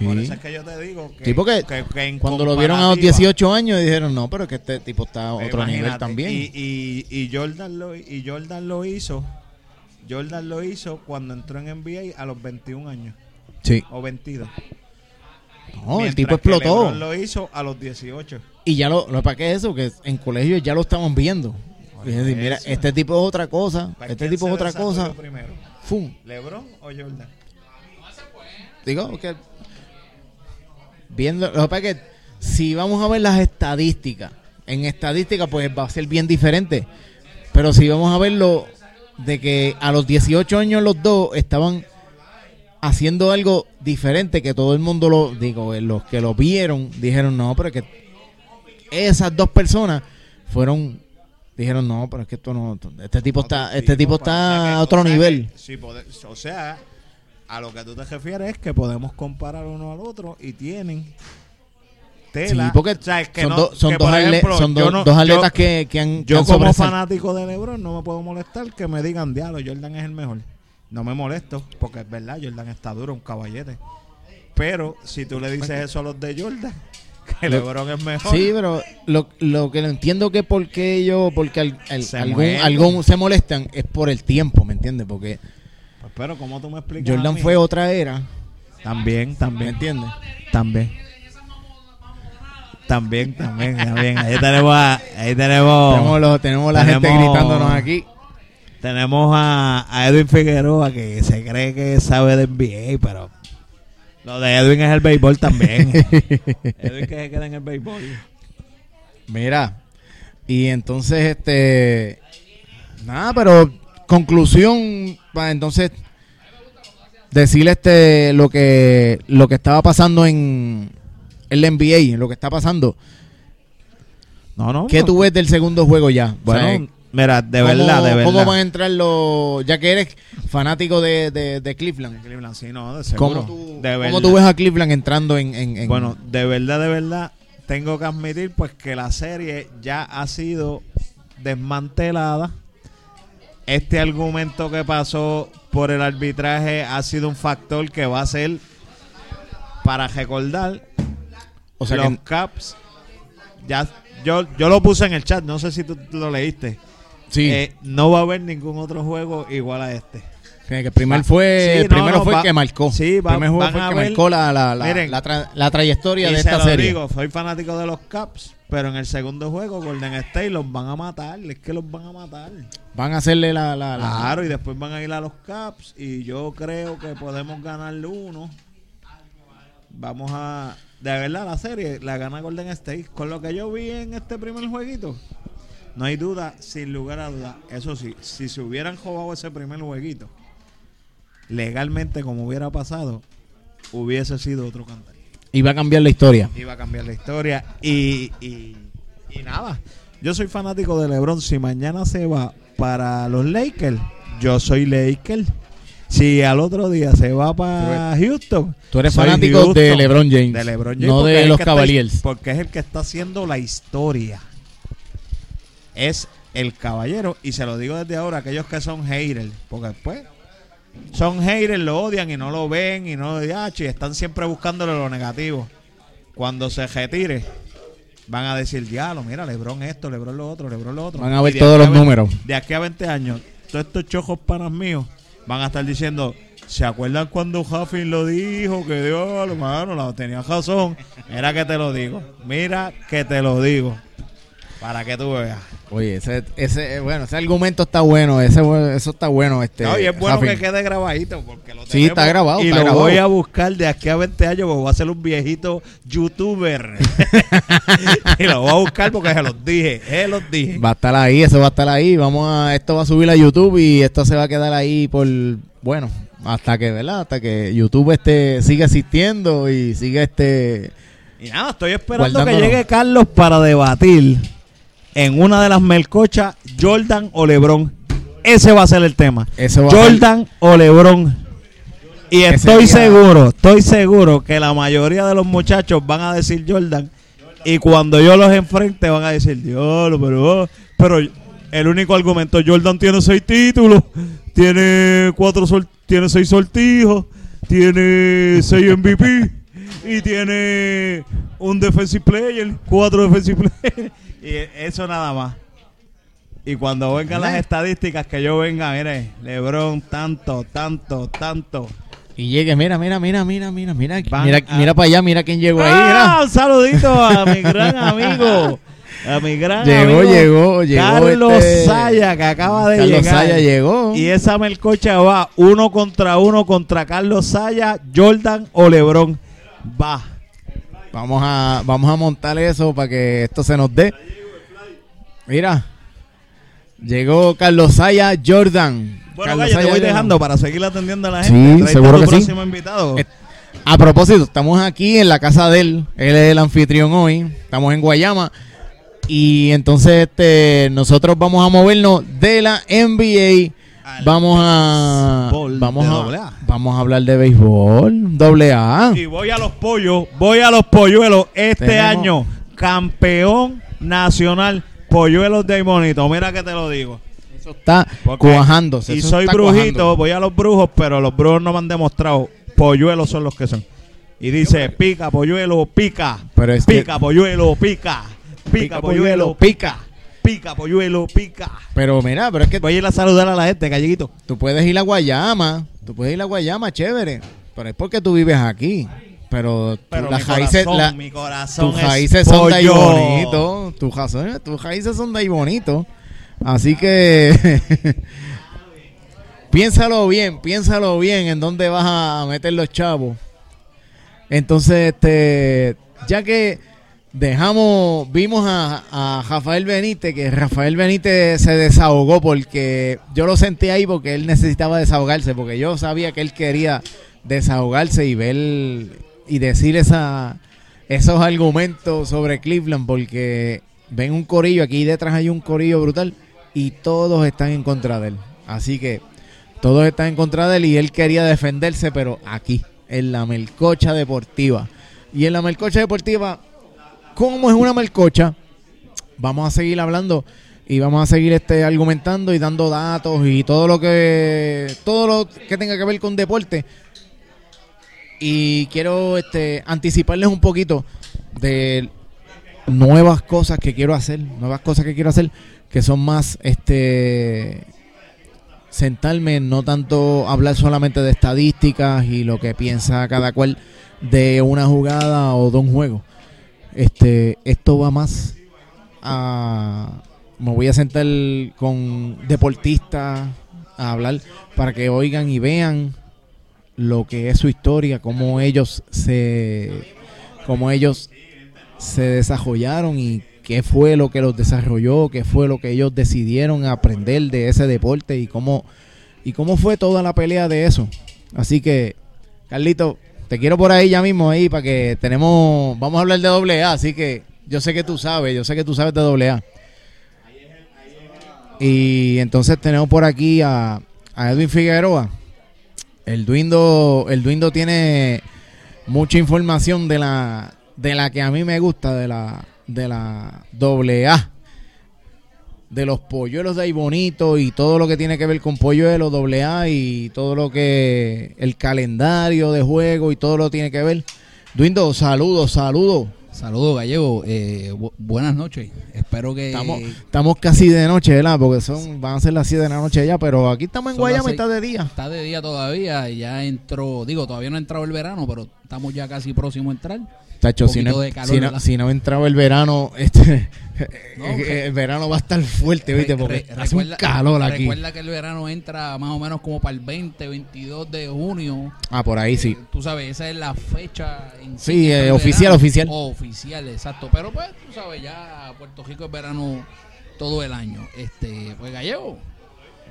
Por eso es que yo te digo que, Sí, porque que- Cuando lo vieron a los comparativa- 18 años dijeron, no, pero es que este tipo está a Pues otro nivel también. Y, y, y Jordan lo, y Jordan lo hizo. Jordan lo hizo cuando entró en NBA a los 21 años sí. o 22. No, el tipo explotó. LeBron lo hizo a los 18. Y ya lo, lo para qué es eso, que en colegio ya lo estaban viendo. Y es decir, mira, este tipo es otra cosa, ¿Para este tipo es otra cosa. primero? Fum. ¿LeBron o Jordan? Digo que viendo, lo que si vamos a ver las estadísticas, en estadística pues va a ser bien diferente. Pero si vamos a verlo de que a los 18 años los dos estaban haciendo algo diferente que todo el mundo lo digo, eh, los que lo vieron dijeron, "No, pero es que esas dos personas fueron dijeron, "No, pero es que esto no este tipo está este tipo está a otro nivel." sí, o sea, a lo que tú te refieres es que podemos comparar uno al otro y tienen tela. Sí, porque O sea, es que son, no- dos- son que, dos, por atle- ejemplo, son yo dos- no- dos yo- atletas que, que han, que Yo han como fanático de LeBron no me puedo molestar que me digan, diablo, Jordan es el mejor. No me molesto, porque es verdad, Jordan está duro, un caballete. Pero si tú le dices eso a los de Jordan, que Lo- LeBron es mejor. Sí, pero lo, lo que no entiendo que por qué ellos, porque al- al- Se algún, algún se molestan es por el tiempo, ¿me entiendes? Porque Pues, pero como tú me explicas. a Jordan mí? fue otra era, También, ¿me también. entiendes? También. También, también, también. Ahí tenemos a, ahí tenemos, Tenemos, los- tenemos la gente gritándonos aquí. tenemos a, a Edwin Figueroa que se cree que sabe de NBA, pero lo de Edwin es el béisbol también. Edwin que se queda en el béisbol. Mira, y entonces, este, nada, pero conclusión, para entonces decirle este lo que lo que estaba pasando en el NBA, lo que está pasando. No, no. ¿Qué no. tú ves del segundo juego ya? O sea, Bueno, mira, de ¿cómo- verdad, de verdad. ¿Cómo van a entrar los, ya que eres fanático de, de, de Cleveland? Cleveland, sí, no, de seguro. ¿Cómo, tú, de cómo tú ves a Cleveland entrando en, en- en- Bueno, de verdad, de verdad, tengo que admitir pues que la serie ya ha sido desmantelada. Este argumento que pasó por el arbitraje ha sido un factor que va a ser para recordar o sea los que, Caps. Ya, yo, yo lo puse en el chat, no sé si tú lo leíste. sí, Eh, no va a haber ningún otro juego igual a este. Que el primer fue, sí, el primero no, fue va- el que marcó. sí, va- el primer juego fue el que ver- marcó la, la, la, Miren, la tra- la trayectoria Y de se esta lo serie. digo, soy fanático de los Caps, pero en el segundo juego Golden State los van a matar, es que los van a matar. Van a hacerle la, la, la- Claro, y después van a ir a los Caps y yo creo que podemos ganarle uno. Vamos a de verdad la serie la gana Golden State con lo que yo vi en este primer jueguito. No hay duda, sin lugar a duda. Eso sí, si se hubieran jugado ese primer jueguito legalmente como hubiera pasado, hubiese sido otro cantar Y va a cambiar la historia. iba a cambiar la historia y, y, y nada. Yo soy fanático de LeBron. Si mañana se va para los Lakers, yo soy Laker. Si al otro día se va para Houston, Tú eres fanático Houston. de LeBron James, De LeBron James, no de los está- Cavaliers. porque es el que está haciendo la historia. Es el caballero. Y se lo digo desde ahora, aquellos que son haters. Porque después son haters, lo odian y no lo ven y no lo y están siempre buscándole lo negativo. Cuando se retire, van a decir, diablo, mira, Lebron esto, Lebron lo otro, Lebron lo otro. Van a ver todos los a números. De aquí a 20 años, todos estos chojos panas míos van a estar diciendo, ¿Se acuerdan cuando Huffin lo dijo? Que Dios, hermano, la tenía razón. Mira que te lo digo. Mira que te lo digo. Para que tú veas. Oye, ese, ese, bueno, ese argumento está bueno, ese, eso está bueno. Este, No, y es bueno Rafi. que quede grabadito porque lo Sí, está grabado, Y está lo grabado. voy a buscar de aquí a 20 años porque voy a ser un viejito youtuber. y lo voy a buscar porque se los dije, se los dije. Va a estar ahí, eso va a estar ahí. Vamos a, esto va a subir a YouTube y esto se va a quedar ahí por, bueno, hasta que, ¿verdad? Hasta que YouTube este siga existiendo y siga este. Y nada, estoy esperando que llegue Carlos para debatir en una de las melcochas Jordan o LeBron. Ese va a ser el tema. Va Jordan o LeBron. Y estoy seguro, estoy seguro que la mayoría de los muchachos van a decir Jordan. Y cuando yo los enfrente van a decir, Dios, pero, oh". pero el único argumento, Jordan tiene seis títulos, tiene cuatro sol- tiene seis sortijos, tiene seis MVP y tiene un defensive player, cuatro defensive players. Y eso nada más. Y cuando vengan las estadísticas que yo venga, mire, LeBron tanto, tanto, tanto. Y llegue, mira, mira, mira, mira, mira, mira, Van mira, a- mira para allá, mira quién llegó ahí, ¡Ah! mira. Un saludito a mi gran amigo. A mi gran Llegó, amigo. llegó, llegó Carlos este- Saya, que acaba de Carlos llegar. Saya llegó. Y esa melcocha va uno contra uno contra Carlos Saya, Jordan o LeBron. Va. Vamos a, vamos a montar eso para que esto se nos dé. Mira, llegó Carlos Saya Jordan. Bueno, Carlos Gaya, te voy Jordan. dejando para seguir atendiendo a la Sí, gente. Seguro que sí. próximo invitado. Eh, A propósito, estamos aquí en la casa de él. Él es el anfitrión hoy. Estamos en Guayama. Y entonces este, nosotros vamos a movernos de la NBA. Vamos a, vamos a, vamos a hablar de béisbol, doble A. Y voy a los pollos, voy a los polluelos. Este Tenemos- año, campeón nacional, polluelos de Monito. Mira que te lo digo. Eso está Porque- cuajándose. Y eso soy está brujito, voy a los brujos, pero los brujos no me han demostrado. Polluelos son los que son. Y dice, pica, polluelo, pica. Pero es que- pica, polluelo, pica. Pica, polluelo, pica. Pica, polluelo, pica. Pero mira, pero es que Voy a ir a saludar a la gente, galleguito. tú puedes ir a Guayama. Tú puedes ir a Guayama, chévere. Pero es porque tú vives aquí. Pero, Pero las mi raíces, corazón, la- mi corazón tus es raíces son de ahí bonito. Tus tus raíces son de ahí bonito. Así que piénsalo bien, piénsalo bien en dónde vas a meter los chavos. Entonces, este, ya que dejamos, vimos a, Rafael Benítez, que Rafael Benítez se desahogó porque yo lo sentí ahí porque él necesitaba desahogarse, porque yo sabía que él quería desahogarse y ver y decir esa, esos argumentos sobre Cleveland, porque ven un corillo, aquí detrás hay un corillo brutal y todos están en contra de él. Así que todos están en contra de él y él quería defenderse, pero aquí, en la melcocha deportiva. Y en la melcocha deportiva, ¿cómo es una melcocha? Vamos a seguir hablando y vamos a seguir este argumentando y dando datos y todo lo que todo lo que tenga que ver con deporte. Y quiero este anticiparles un poquito de nuevas cosas que quiero hacer, nuevas cosas que quiero hacer que son más este sentarme, no tanto hablar solamente de estadísticas y lo que piensa cada cual de una jugada o de un juego. Este, esto va más a me voy a sentar con deportistas a hablar para que oigan y vean lo que es su historia, cómo ellos se cómo ellos se desarrollaron y qué fue lo que los desarrolló, qué fue lo que ellos decidieron aprender de ese deporte y cómo y cómo fue toda la pelea de eso. Así que, Carlito, te quiero por ahí ya mismo ahí para que tenemos, vamos a hablar de doble A, así que yo sé que tú sabes, yo sé que tú sabes de doble A. Y entonces tenemos por aquí a, Edwin Figueroa. El Duindo, el Duindo tiene mucha información de la de la que a mí me gusta, de la de la doble A. De los polluelos de ahí bonito y todo lo que tiene que ver con polluelos, doble A y todo lo que el calendario de juego y todo lo tiene que ver. Duindo, saludos, saludos, Saludos, Gallego. Eh, bu- buenas noches. Espero que. Estamos, estamos casi de noche, ¿verdad? Porque son van a ser las 7 de la noche ya, pero aquí estamos en Guayama y está de día. Está de día todavía ya entró. Digo, todavía no ha entrado el verano, pero estamos ya casi próximo a entrar. Tacho, Un si no, si, no, ¿verdad? si no entraba el verano, este, No, el verano va a estar fuerte, ¿viste? Porque re- hace un recuerda- calor aquí. Recuerda que el verano entra más o menos como para el 20, 22 de junio. Ah, por ahí sí. Tú sabes, esa es la fecha. En Sí, eh, oficial, verano. oficial. Oficial, exacto. Pero pues, tú sabes, ya Puerto Rico es verano todo el año. Este, pues Gallego.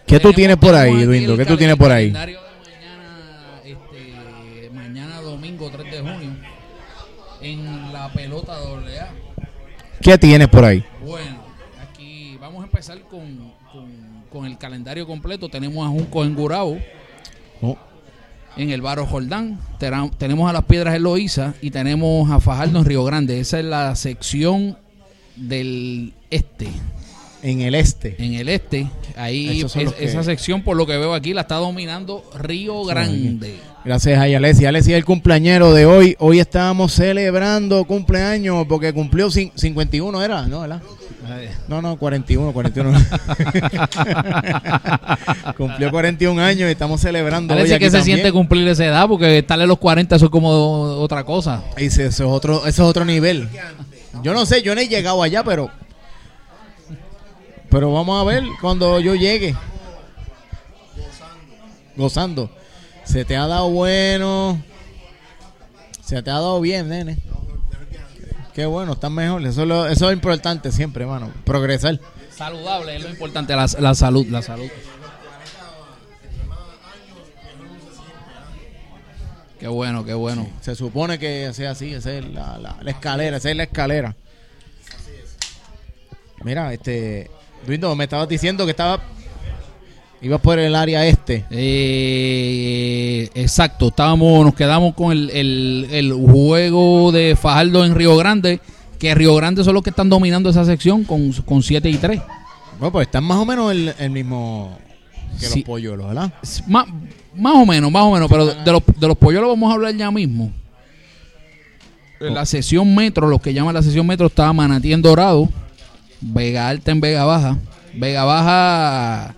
¿Qué tú tienes por ahí, Duindo? ¿Qué tú tienes por ahí? calendario de mañana, este, mañana domingo 3 de junio en la pelota AA. ¿Qué tienes por ahí? Bueno, aquí vamos a empezar con, con, con el calendario completo. Tenemos a Junco en Gurabo, Oh, en el Barro Jordán. Tenemos a las Piedras en Loíza y tenemos a Fajardo en Río Grande. Esa es la sección del este. En el este. En el este, ahí es- que- esa sección, por lo que veo aquí, la está dominando Río Grande. Gracias a Alessi. Alessi es el cumpleañero de hoy. Hoy estábamos celebrando cumpleaños porque cumplió cin- 51, ¿era? ¿No, verdad? No, no, 41, 41. cumplió 41 años y estamos celebrando hoy Parece aquí que se también. siente cumplir esa edad, porque estarle a los 40 eso es como otra cosa. Y Eso es otro, eso es otro nivel. Yo no sé, yo no he llegado allá, pero pero vamos a ver cuando yo llegue. Gozando. Se te ha dado bueno. Se te ha dado bien, nene. Qué bueno, estás mejor. Eso es, lo, eso es importante siempre, hermano. Progresar. Saludable es lo importante, la, la salud, la salud. Qué bueno, qué bueno. Se supone que sea así, esa es la, la- la escalera, esa es la escalera. Mira, este, Duindo, me estabas diciendo que estaba, ibas por el área este. Eh, exacto, estábamos, nos quedamos con el, el- el juego de Fajardo en Río Grande, que Río Grande son los que están dominando esa sección con, con 7 y 3. Bueno, pues están más o menos el, el mismo que Sí. los polluelos, ¿verdad? Más, más o menos, más o menos, pero de los, de los polluelos vamos a hablar ya mismo. En la sesión metro, los que llaman la sesión metro, estaba Manatí en Dorado, Vega Alta en Vega Baja. Vega Baja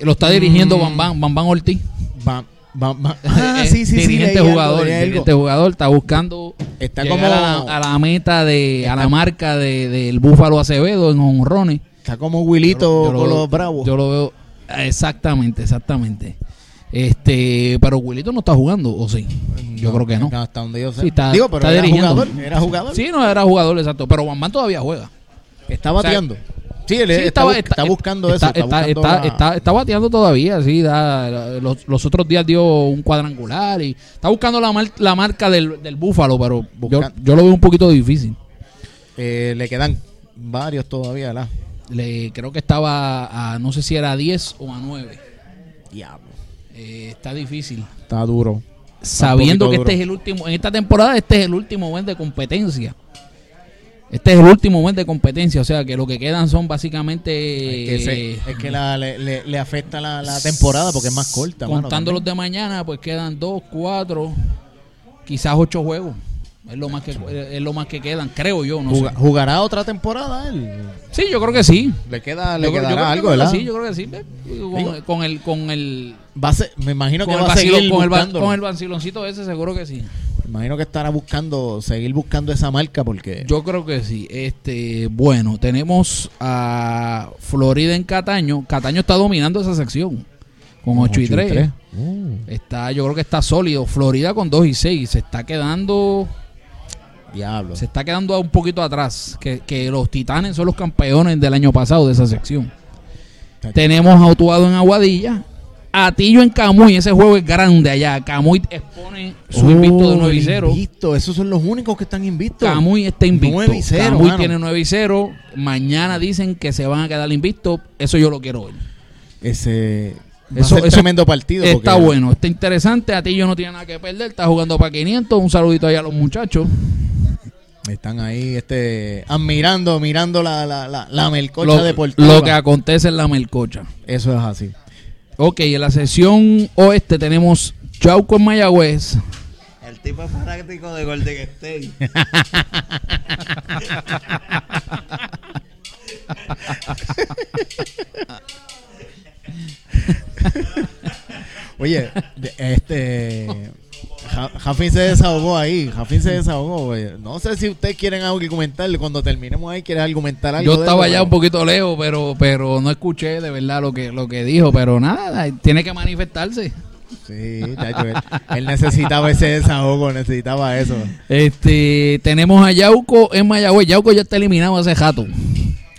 lo está dirigiendo Mm. Bambán, Bambán Ortiz. Va, va, va. Ah, sí, sí, sí, dirigente algo, jugador, dirigente jugador, está buscando Está como- a, la, a la meta de, a la marca de, del Búfalo Acevedo en honrones. Está como Wilito Yo con los bravos. Yo lo veo exactamente, exactamente. Este, pero Wilito no está jugando, ¿o sí? Yo creo que no. Hasta donde yo sé. Sí, está- Digo, pero está era dirigiendo. jugador. Era jugador. Sí, no era jugador, exacto. Pero Bambán todavía juega. Está O sea, bateando. sí, él Sí, está, está buscando está, eso. Está, Está, buscando está- la- está- bateando todavía, sí. Da, los, los otros días dio un cuadrangular y está buscando la, mar- la marca del, del Búfalo, pero yo, lo veo un poquito difícil. eh, le quedan varios todavía. Le, creo que estaba a, no sé si era a 10 o a 9. Diablo. Eh, está difícil. Está duro. Sabiendo que duro. este es el último, en esta temporada este es el último mes de competencia. Este es el último mes de competencia, o sea que lo que quedan son básicamente... Es que, es que la- le, afecta la, la temporada porque es más corta. mano, Contando los de mañana, pues quedan dos, cuatro, quizás ocho juegos. Es lo más que es lo más que quedan, creo yo, no Juga- sé. ¿Jugará otra temporada él? Sí, yo creo que sí. Le queda, le Yo quedará creo- algo, que ¿verdad? Sí, yo creo que sí. Con, Digo- con el con el Va a ser- me imagino que el, va a seguir vacilón- con, el con el vaciloncito ese seguro que sí. Imagino que estará buscando, seguir buscando esa marca porque... Yo creo que sí. Este, bueno, tenemos a Florida en Cataño. Cataño está dominando esa sección con 8 y 3. Uh, Está, yo creo que está sólido. Florida con 2 y 6. Se está quedando diablo. se está quedando un poquito atrás. Que, que los Titanes son los campeones del año pasado de esa sección. Tenemos a Utuado en Aguadilla. Atillo en Camuy. Ese juego es grande allá. Camuy expone su invicto de 9 y 0. Oh, Invicto, esos son los únicos que están invictos. Camuy está invicto. 9 y 0, Camuy mano. tiene 9 y 0. Mañana dicen que se van a quedar invictos. Eso yo lo quiero ver. Ese Eso- a eso tremendo partido. Está porque bueno, está interesante. Atillo no tiene nada que perder. Está jugando para 500. Un saludito ahí a los muchachos. Están ahí este, admirando, mirando la, la, la, la melcocha Lo, deportiva. lo que acontece en la Melcocha. Eso es así. Ok, en la sesión oeste tenemos Chauco en Mayagüez. El tipo es fanático de Golden State. Oye, este. Ja- Jafín se desahogó ahí. Jafín se desahogó. güey. No sé si ustedes quieren argumentarle. Cuando terminemos ahí, ¿quieres argumentar algo? Yo estaba ya un poquito lejos, pero pero no escuché de verdad lo que lo que dijo, pero nada, tiene que manifestarse. Sí, chacho, él, él necesitaba ese desahogo, necesitaba eso. Este, tenemos a Yauco en Mayagüez. Yauco ya está eliminado hace jato.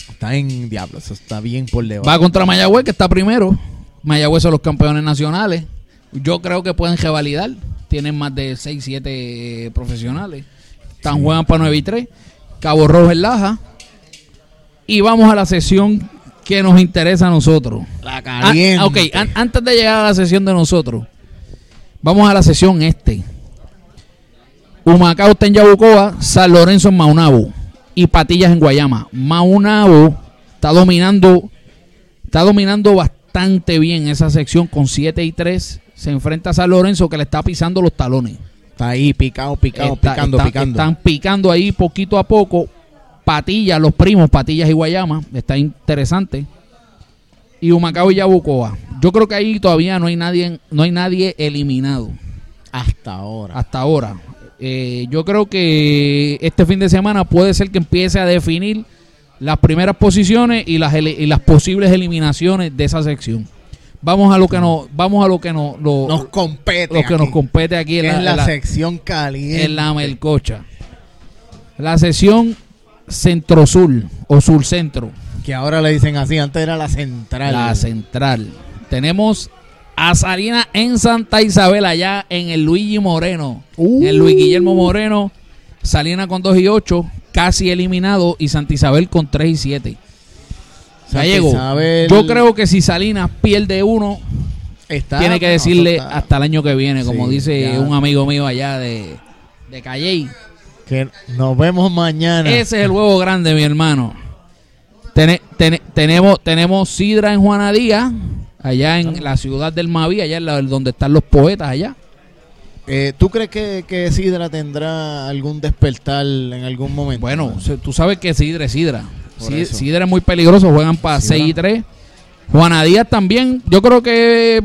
Está en diablo, eso está bien por debajo. Va contra Mayagüez, que está primero. Mayagüez son los campeones nacionales. Yo creo que pueden revalidar. Tienen más de 6, 7 profesionales. Están juegan para 9 y 3. Cabo Rojo en Laja. Y vamos a la sesión que nos interesa a nosotros. La Ah, caliente. ok, an- antes de llegar a la sesión de nosotros, vamos a la sesión este. Humacao está en Yabucoa, San Lorenzo en Maunabo y Patillas en Guayama. Maunabo está dominando, está dominando bastante bien esa sección con 7 y 3. Se enfrenta a San Lorenzo que le está pisando los talones. Está ahí picado, picado, Está- picando, está- picando. Están picando ahí poquito a poco. Patillas, los primos, Patillas y Guayama. Está interesante. Y Humacao y Yabucoa. Yo creo que ahí todavía no hay nadie, no hay nadie eliminado Hasta ahora. hasta ahora. Eh, yo creo que este fin de semana puede ser que empiece a definir las primeras posiciones y las, y las posibles eliminaciones de esa sección. Vamos a lo que nos, vamos a lo que nos, lo, nos compete. lo que nos aquí, compete aquí en la, es la, en la- sección caliente. en la Melcocha. La sesión centro-sur o sur-centro. Que ahora le dicen así, antes era la central. La central. Tenemos a Salina en Santa Isabel, allá en el Luigi Moreno. Uh. El Luis Guillermo Moreno. Salina con 2 y 8, casi eliminado. Y Santa Isabel con 3 y 7. Gallego, Isabel yo creo que si Salinas pierde uno, está- tiene que decirle hasta el año que viene, como dice ya. un amigo mío allá de, de Calley. Que nos vemos mañana. Ese es el huevo grande, mi hermano. Tene- tenemos, tenemos Sidra en Juana Díaz, allá en la ciudad del Maví, allá en la- donde están los poetas allá. Eh, ¿Tú crees que, que Sidra tendrá algún despertar en algún momento? Bueno, tú sabes que Sidra es Sidra. Sidra es muy peligroso, juegan para Sidra. 6 y 3. Juana Díaz también, yo creo que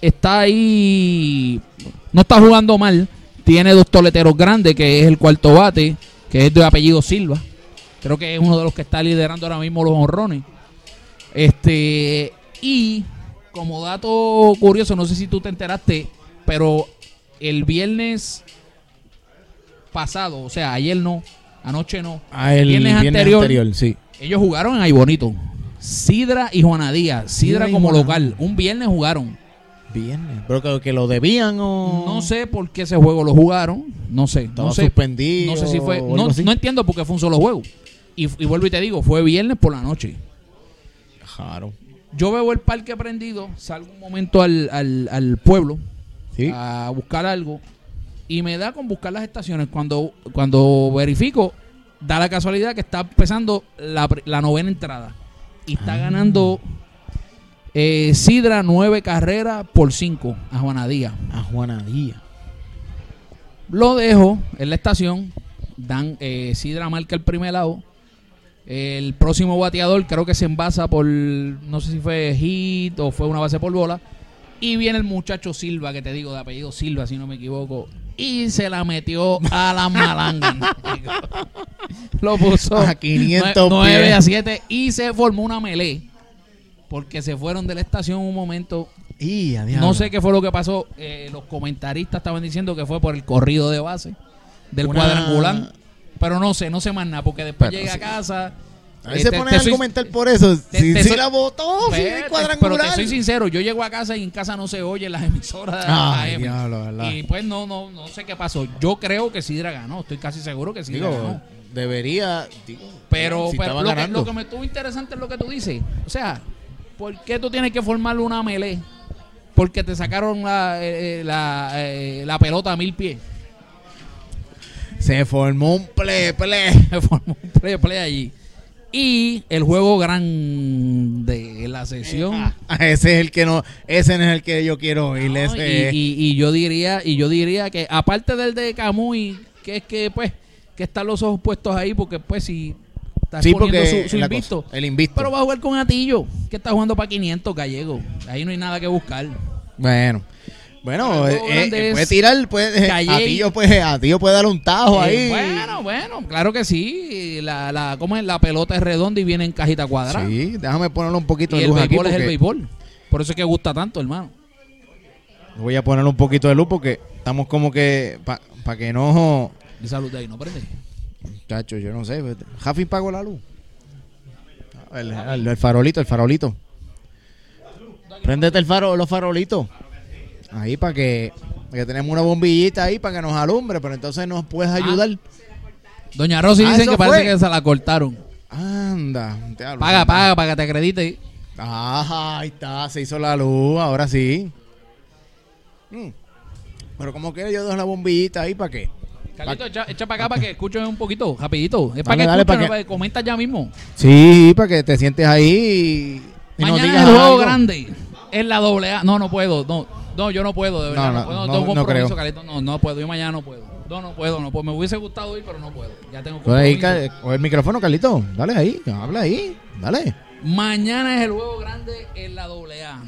está ahí, no está jugando mal. Tiene dos toleteros grandes, que es el cuarto bate, que es de apellido Silva. Creo que es uno de los que está liderando ahora mismo los honrones. Este, y como dato curioso, no sé si tú te enteraste, pero el viernes pasado, o sea, ayer no, anoche no, Ah, el viernes viernes, anterior, anterior. sí. ellos jugaron en Aybonito. Sidra y Juana Díaz. Sidra Sidra como Juana. local. Un viernes jugaron. Viernes. Pero que, que lo debían o. No sé por qué ese juego lo jugaron. No sé. Estaba No sé. suspendido. No sé si fue. No, no entiendo por qué fue un solo juego. Y, y vuelvo y te digo, fue viernes por la noche. Claro. Yo veo el parque prendido, salgo un momento al, al, al pueblo Sí. a buscar algo y me da con buscar las estaciones. Cuando, cuando verifico, da la casualidad que está empezando la, novena entrada y está Ah. ganando eh, Sidra nueve carreras por cinco a Juana Díaz. A Juana Díaz. Lo dejo en la estación. Dan, eh, Sidra marca el primer lado. El próximo bateador creo que se envasa por, no sé si fue hit o fue una base por bola. Y viene el muchacho Silva, que te digo, de apellido Silva, si no me equivoco. Y se la metió a la malanga. Lo puso A 500 9 pies. a 7 y se formó una melee. Porque se fueron de la estación un momento Y no sé qué fue lo que pasó. eh, los comentaristas estaban diciendo que fue por el corrido de base del Una- cuadrangular. Pero no sé, no sé más nada, porque después Pero llegué a casa. Ahí eh, se te- ponen a soy- argumentar por eso. te- si te si soy- la votó, si es pero cuadrangular. te soy sincero, yo llego a casa y en casa no se oye las emisoras Ay, AM. diablo. Y pues no, no, no sé qué pasó. Yo creo que Sidra ganó, estoy casi seguro que Sidra Digo, ganó. debería. digo, Pero, si pero lo, que, lo que me estuvo interesante es lo que tú dices. O sea, ¿por qué tú tienes que formar una melee? Porque te sacaron la, eh, la, eh, la pelota a mil pies. Se formó un ple, ple. Se formó un play, play allí. Y el juego grande la sesión. Ah, ese es el que no, ese no es el que yo quiero oír. No, y, y- y yo diría, y yo diría que aparte del de Camuy, que es que pues, que están los ojos puestos ahí, porque pues si está sí, poniendo porque su, su cosa, el invicto. Pero va a jugar con Atillo, que está jugando para 500 gallegos. Ahí no hay nada que buscar. Bueno. Bueno, El eh, eh, puede tirar, puede, Calle- a Tío puede, a Tío puede dar un tajo Eh, ahí. bueno, bueno, claro que sí. La, la, ¿cómo es? la pelota es redonda y viene en cajita cuadrada. Sí, déjame ponerle un poquito y de el luz aquí. béisbol es el béisbol. Por eso es que gusta tanto, hermano. Voy a ponerle un poquito de luz porque estamos como que, para que no... Y salud de ahí, ¿no prende? Chacho, yo no sé. Jafi pagó la luz. El, el- el farolito, el farolito. Préndete el faro, los farolitos. Ahí para que, para que tenemos una bombillita ahí para que nos alumbre, pero entonces nos puedes ayudar. Doña Rosy Ah, dicen eso que parece fue. que se la cortaron. Anda. diablo. Paga, paga para que te acredite. Ajá, ahí está, se hizo la luz, ahora sí. Mm. Pero como que yo dejo la bombillita ahí para qué. Carlito, echa, echa para acá para que escuchen un poquito, rapidito. Es para Dale, que dale, escuchen, pa' que- para que comenta ya mismo. Sí, para que te sientes ahí y, y nos Mañana digas es el juego algo. grande. Es la doble A. No, no puedo. No, no yo no puedo, de verdad. No, No, no, puedo, no, tengo no compromiso. Carlito. No, no puedo. Yo mañana no puedo. No, no puedo, no puedo. Me hubiese gustado ir, pero no puedo. Ya tengo ahí, compromiso. Coge el micrófono, Carlito. Dale ahí, habla ahí. Dale. Mañana es el juego grande en la doble A.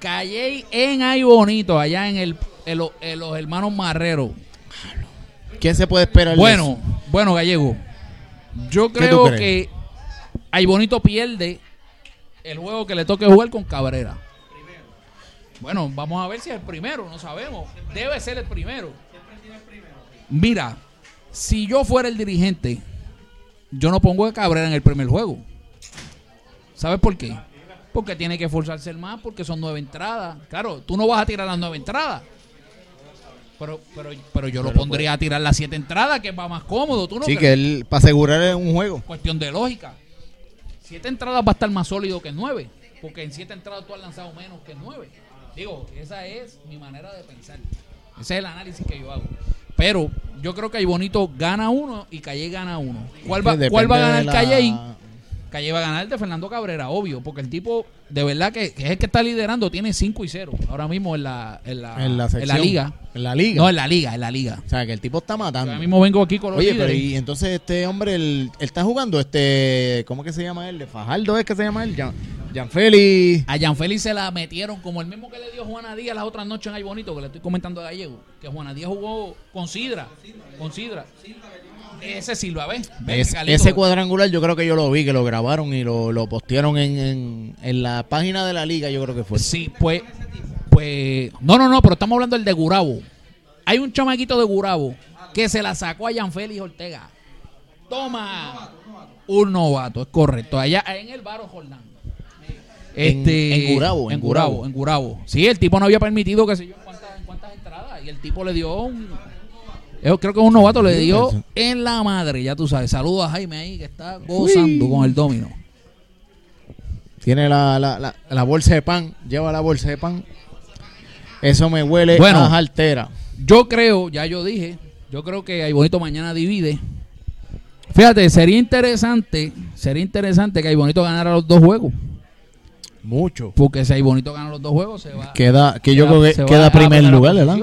Calley en Ay Bonito, allá en, el, en, lo- en los hermanos Marrero. ¿Quién se puede esperar? Bueno, bueno, Gallego. Yo ¿Qué creo que Ay Bonito pierde el juego que le toque jugar con Cabrera. Bueno, vamos a ver si es el primero, no sabemos. Debe ser el primero. Mira, si yo fuera el dirigente, yo no pongo a Cabrera en el primer juego. ¿Sabes por qué? Porque tiene que esforzarse más, porque son nueve entradas. Claro, tú no vas a tirar las nueve entradas. Pero, pero, pero yo lo pondría a tirar las siete entradas, que va más cómodo. ¿Tú no Sí, crees? que él, para asegurar un juego. Cuestión de lógica. Siete entradas va a estar más sólido que nueve. Porque en siete entradas tú has lanzado menos que nueve. Digo, esa es mi manera de pensar. Ese es el análisis que yo hago. Pero yo creo que hay bonito gana uno y Calle gana uno. ¿Cuál va, cuál va a ganar la- Calle? Calle va a ganar el de Fernando Cabrera, obvio. Porque el tipo, de verdad que, que es el que está liderando, tiene 5 y 0 ahora mismo en la, en la, En la, en sección. la liga. En la liga. No, en la liga, en la liga. O sea, que el tipo está matando. Ahora mismo vengo aquí con los Oye, líderes. pero y entonces este hombre, él, él está jugando este, ¿cómo que se llama él? ¿De Fajardo es que se llama él? Jan, Gianfeli. A Gianfeli se la metieron como el mismo que le dio Juana Díaz las otras noches en Ay Bonito, que le estoy comentando a Gallego. Que Juana Díaz jugó con Sidra. Con Sidra. Ese Silva, ¿ves? ¿Ves, Es- ese cuadrangular yo creo que yo lo vi, que lo grabaron y lo, lo postearon en, en, en la página de la liga, yo creo que fue. Sí, pues, pues. No, no, no, pero estamos hablando del de Gurabo. Hay un chamaquito de Gurabo que se la sacó a Gianfeli Ortega. Toma. Un novato, es correcto. Allá en el Baro Jordán. En- Este, en Gurabo, en en Gurabo, Gurabo. en Gurabo. Sí, el tipo no había permitido que sé yo cuántas, cuántas entradas. Y el tipo le dio un. Yo creo que un novato le dio en la madre, ya tú sabes. Saludos a Jaime ahí que está gozando con el domino. Tiene la, la, la, la bolsa de pan, lleva la bolsa de pan. Eso me huele Bueno. a altera. Yo creo, ya yo dije, yo creo que hay bonito mañana divide. Fíjate, sería interesante, sería interesante que hay bonito ganara los dos juegos. Mucho. Porque si hay bonito gana los dos juegos, se va. Queda, que yo creo que queda primer lugar, ¿verdad?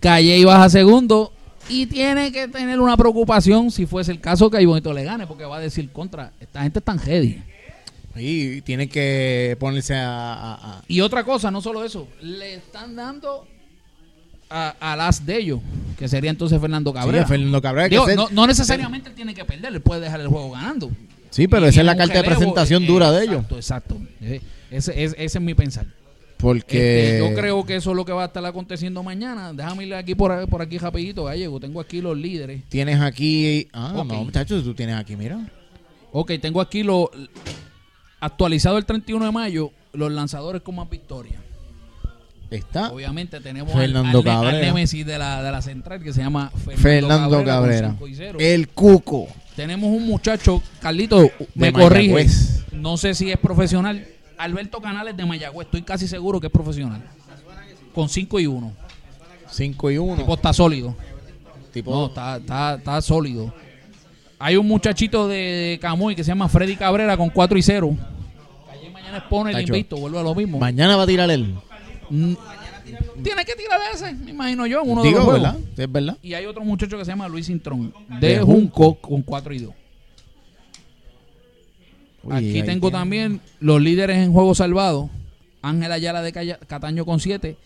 Calle y baja segundo. Y tiene que tener una preocupación si fuese el caso que hay bonito le gane, porque va a decir contra. Esta gente está en heady. Y tiene que ponerse a, a- a- Y otra cosa, no solo eso, le están dando a, a las de ellos, que sería entonces Fernando Cabrera. Fernando Cabrera. que no, no necesariamente él tiene que perder, él puede dejar el juego ganando. Sí, pero esa es la carta de presentación eh, dura de ellos. Exacto, exacto. Eh, Ese, es- ese es mi pensar. Porque Este, yo creo que eso es lo que va a estar aconteciendo mañana. Déjame ir aquí por, por aquí rapidito, Gallego. Tengo aquí los líderes. tienes aquí. Ah, no, muchachos, tú tienes aquí, mira. Ok, tengo aquí lo actualizado el 31 de mayo, los lanzadores con más victorias. Está Obviamente tenemos Fernando al, al, de la, de la central que se llama Fernando, Cabrera. El Cuco. Tenemos un muchacho, Carlito, me corrige. No sé si es profesional. Alberto Canales de Mayagüez, estoy casi seguro que es profesional. Con 5 y 1. 5 y 1. Tipo está sólido. Tipo, No, está, está, está sólido. Hay un muchachito de, Camuy que se llama Freddy Cabrera con 4 y 0. Ayer mañana expone el invicto, vuelve a lo mismo. Mañana va a tirar él. Mm, Tiene que tirar ese, me imagino yo, uno de Digo, los juegos. ¿verdad? Es verdad. Y hay otro muchacho que se llama Luis Intrón, de, De Junco, con 4 y 2. Uy, Aquí tengo tiene- también los líderes en juego salvado. Ángel Ayala de Cataño con 7.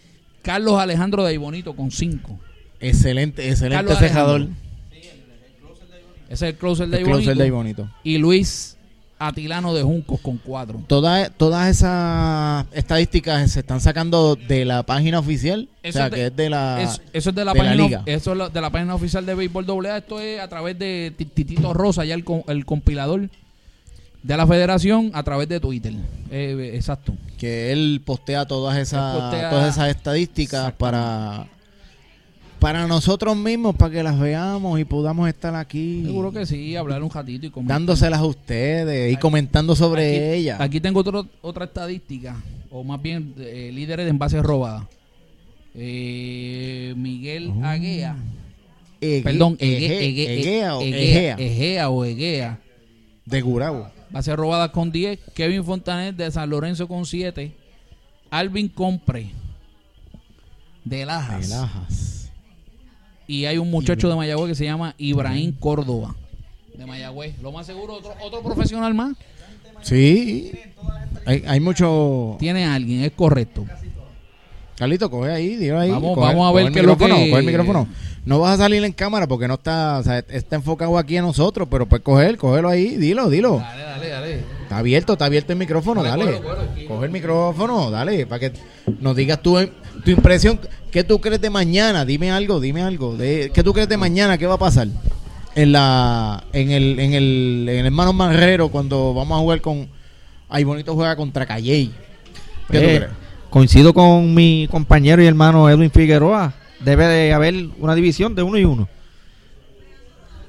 Carlos Alejandro de Ibonito con 5. Excelente, excelente Carlos cejador. Alejandro. Ese es el closer de El closer de Ibonito. bonito. Y Luis Atilano de Juncos con 4. Todas, todas esas estadísticas se están sacando de la página oficial. Eso o sea, de- que es de la. Es- eso es de la de la página liga. eso es la- de la página oficial de Béisbol AA. Esto es a través de Ti- Titito Rosa, ya el, el compilador de la federación a través de Twitter. Eh, exacto. que él postea todas esas, postea- todas esas estadísticas para para nosotros mismos, para que las veamos y podamos estar aquí Seguro que sí, hablar un ratito y comentar. dándoselas a ustedes y comentando sobre aquí, ellas. Aquí tengo otro- otra estadística, o más bien eh, líderes de envases robadas. Eh, Miguel Oh. Aguea, perdón, Ege- Ege- Ege- Egea o Egea, Egea, o Egea, de Gurabo. bases robadas con 10. Kevin Fontanet de San Lorenzo con 7. Alvin Compre de Lajas. De Lajas. Y hay un muchacho de Mayagüez que se llama Ibrahim Córdoba de Mayagüez. Lo más seguro, otro, otro profesional más. Sí. Hay, hay mucho. Tiene alguien, es correcto. Carlito, coge ahí, dilo ahí. Vamos- coge- vamos a ver coge el micrófono, que- coge el micrófono. No vas a salir en cámara porque no está, o sea, está enfocado aquí a nosotros, pero puedes coger, cógelo ahí, dilo, dilo. Dale, dale, dale. Está abierto, está abierto el micrófono, Dale, dale. Coge el micrófono, dale, para que nos digas tu, tu impresión. ¿Qué tú crees de mañana? Dime algo, dime algo. De, ¿Qué tú crees de mañana? ¿Qué va a pasar? En la en el en el en el hermano Marrero cuando vamos a jugar con Ay Bonito juega contra Calley. ¿Qué tú Eh, crees? coincido con mi compañero y hermano Edwin Figueroa. Debe de haber una división de uno y uno.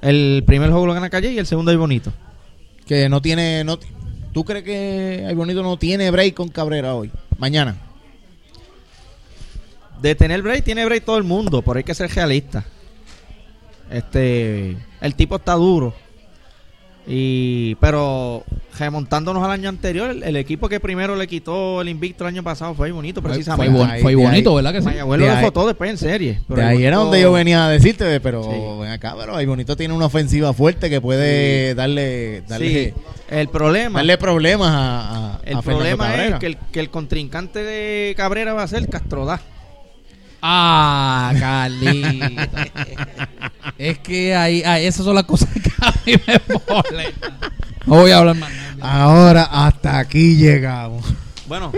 El primer juego lo gana Calle y el segundo es bonito. Que no tiene no ¿Tú crees que Ay Bonito no tiene break con Cabrera hoy? Mañana. De tener break, tiene break todo el mundo, pero hay que ser realista. Este, el tipo está duro. Y, pero remontándonos al año anterior, el, el equipo que primero le quitó el invicto el año pasado fue bonito, precisamente. fue bonito, ahí. ¿verdad que sí? Mayagüez De lo todo después en serie. pero de el ahí era donde yo venía a decirte, pero Sí. ven acá, pero Ay Bonito tiene una ofensiva fuerte que puede darle darle, Sí, el problema, darle problemas a, a, el a problema Cabrera. es que el, que el contrincante de Cabrera va a ser Castrodá. Ah, Carlito. es que ahí, ah, esas son las cosas que a mí me molestan. No voy a hablar más. Ahora hasta aquí llegamos. Bueno,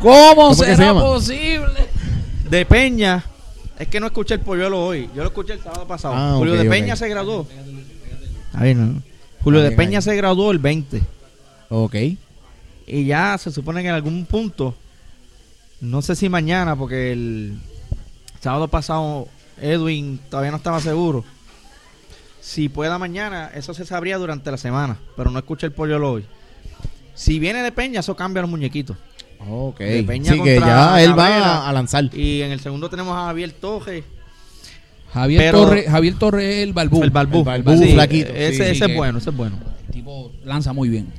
¿Cómo, se será llama? posible? de Peña, es que no escuché el polluelo hoy, yo lo escuché el sábado pasado. Ah, Julio de. Peña se graduó. Ahí no. Julio de Peña ahí. se graduó el 20 Ok. y ya se supone que en algún punto, no sé si mañana, porque el sábado pasado Edwin todavía no estaba seguro. Si pueda mañana, eso se sabría durante la semana, pero no escuché el polluelo hoy. Si viene de Peña, eso cambia los muñequitos. Ok. De Peña Sí, que ya él Cabrera. va a, lanzar. Y en el segundo tenemos a Javier Torres. Javier, Pero- Torres, Javier Torres es el balbú. El Balbú. El Balbú Sí, flaquito, Ese, sí, ese es bueno, ese es bueno. El tipo lanza muy bien.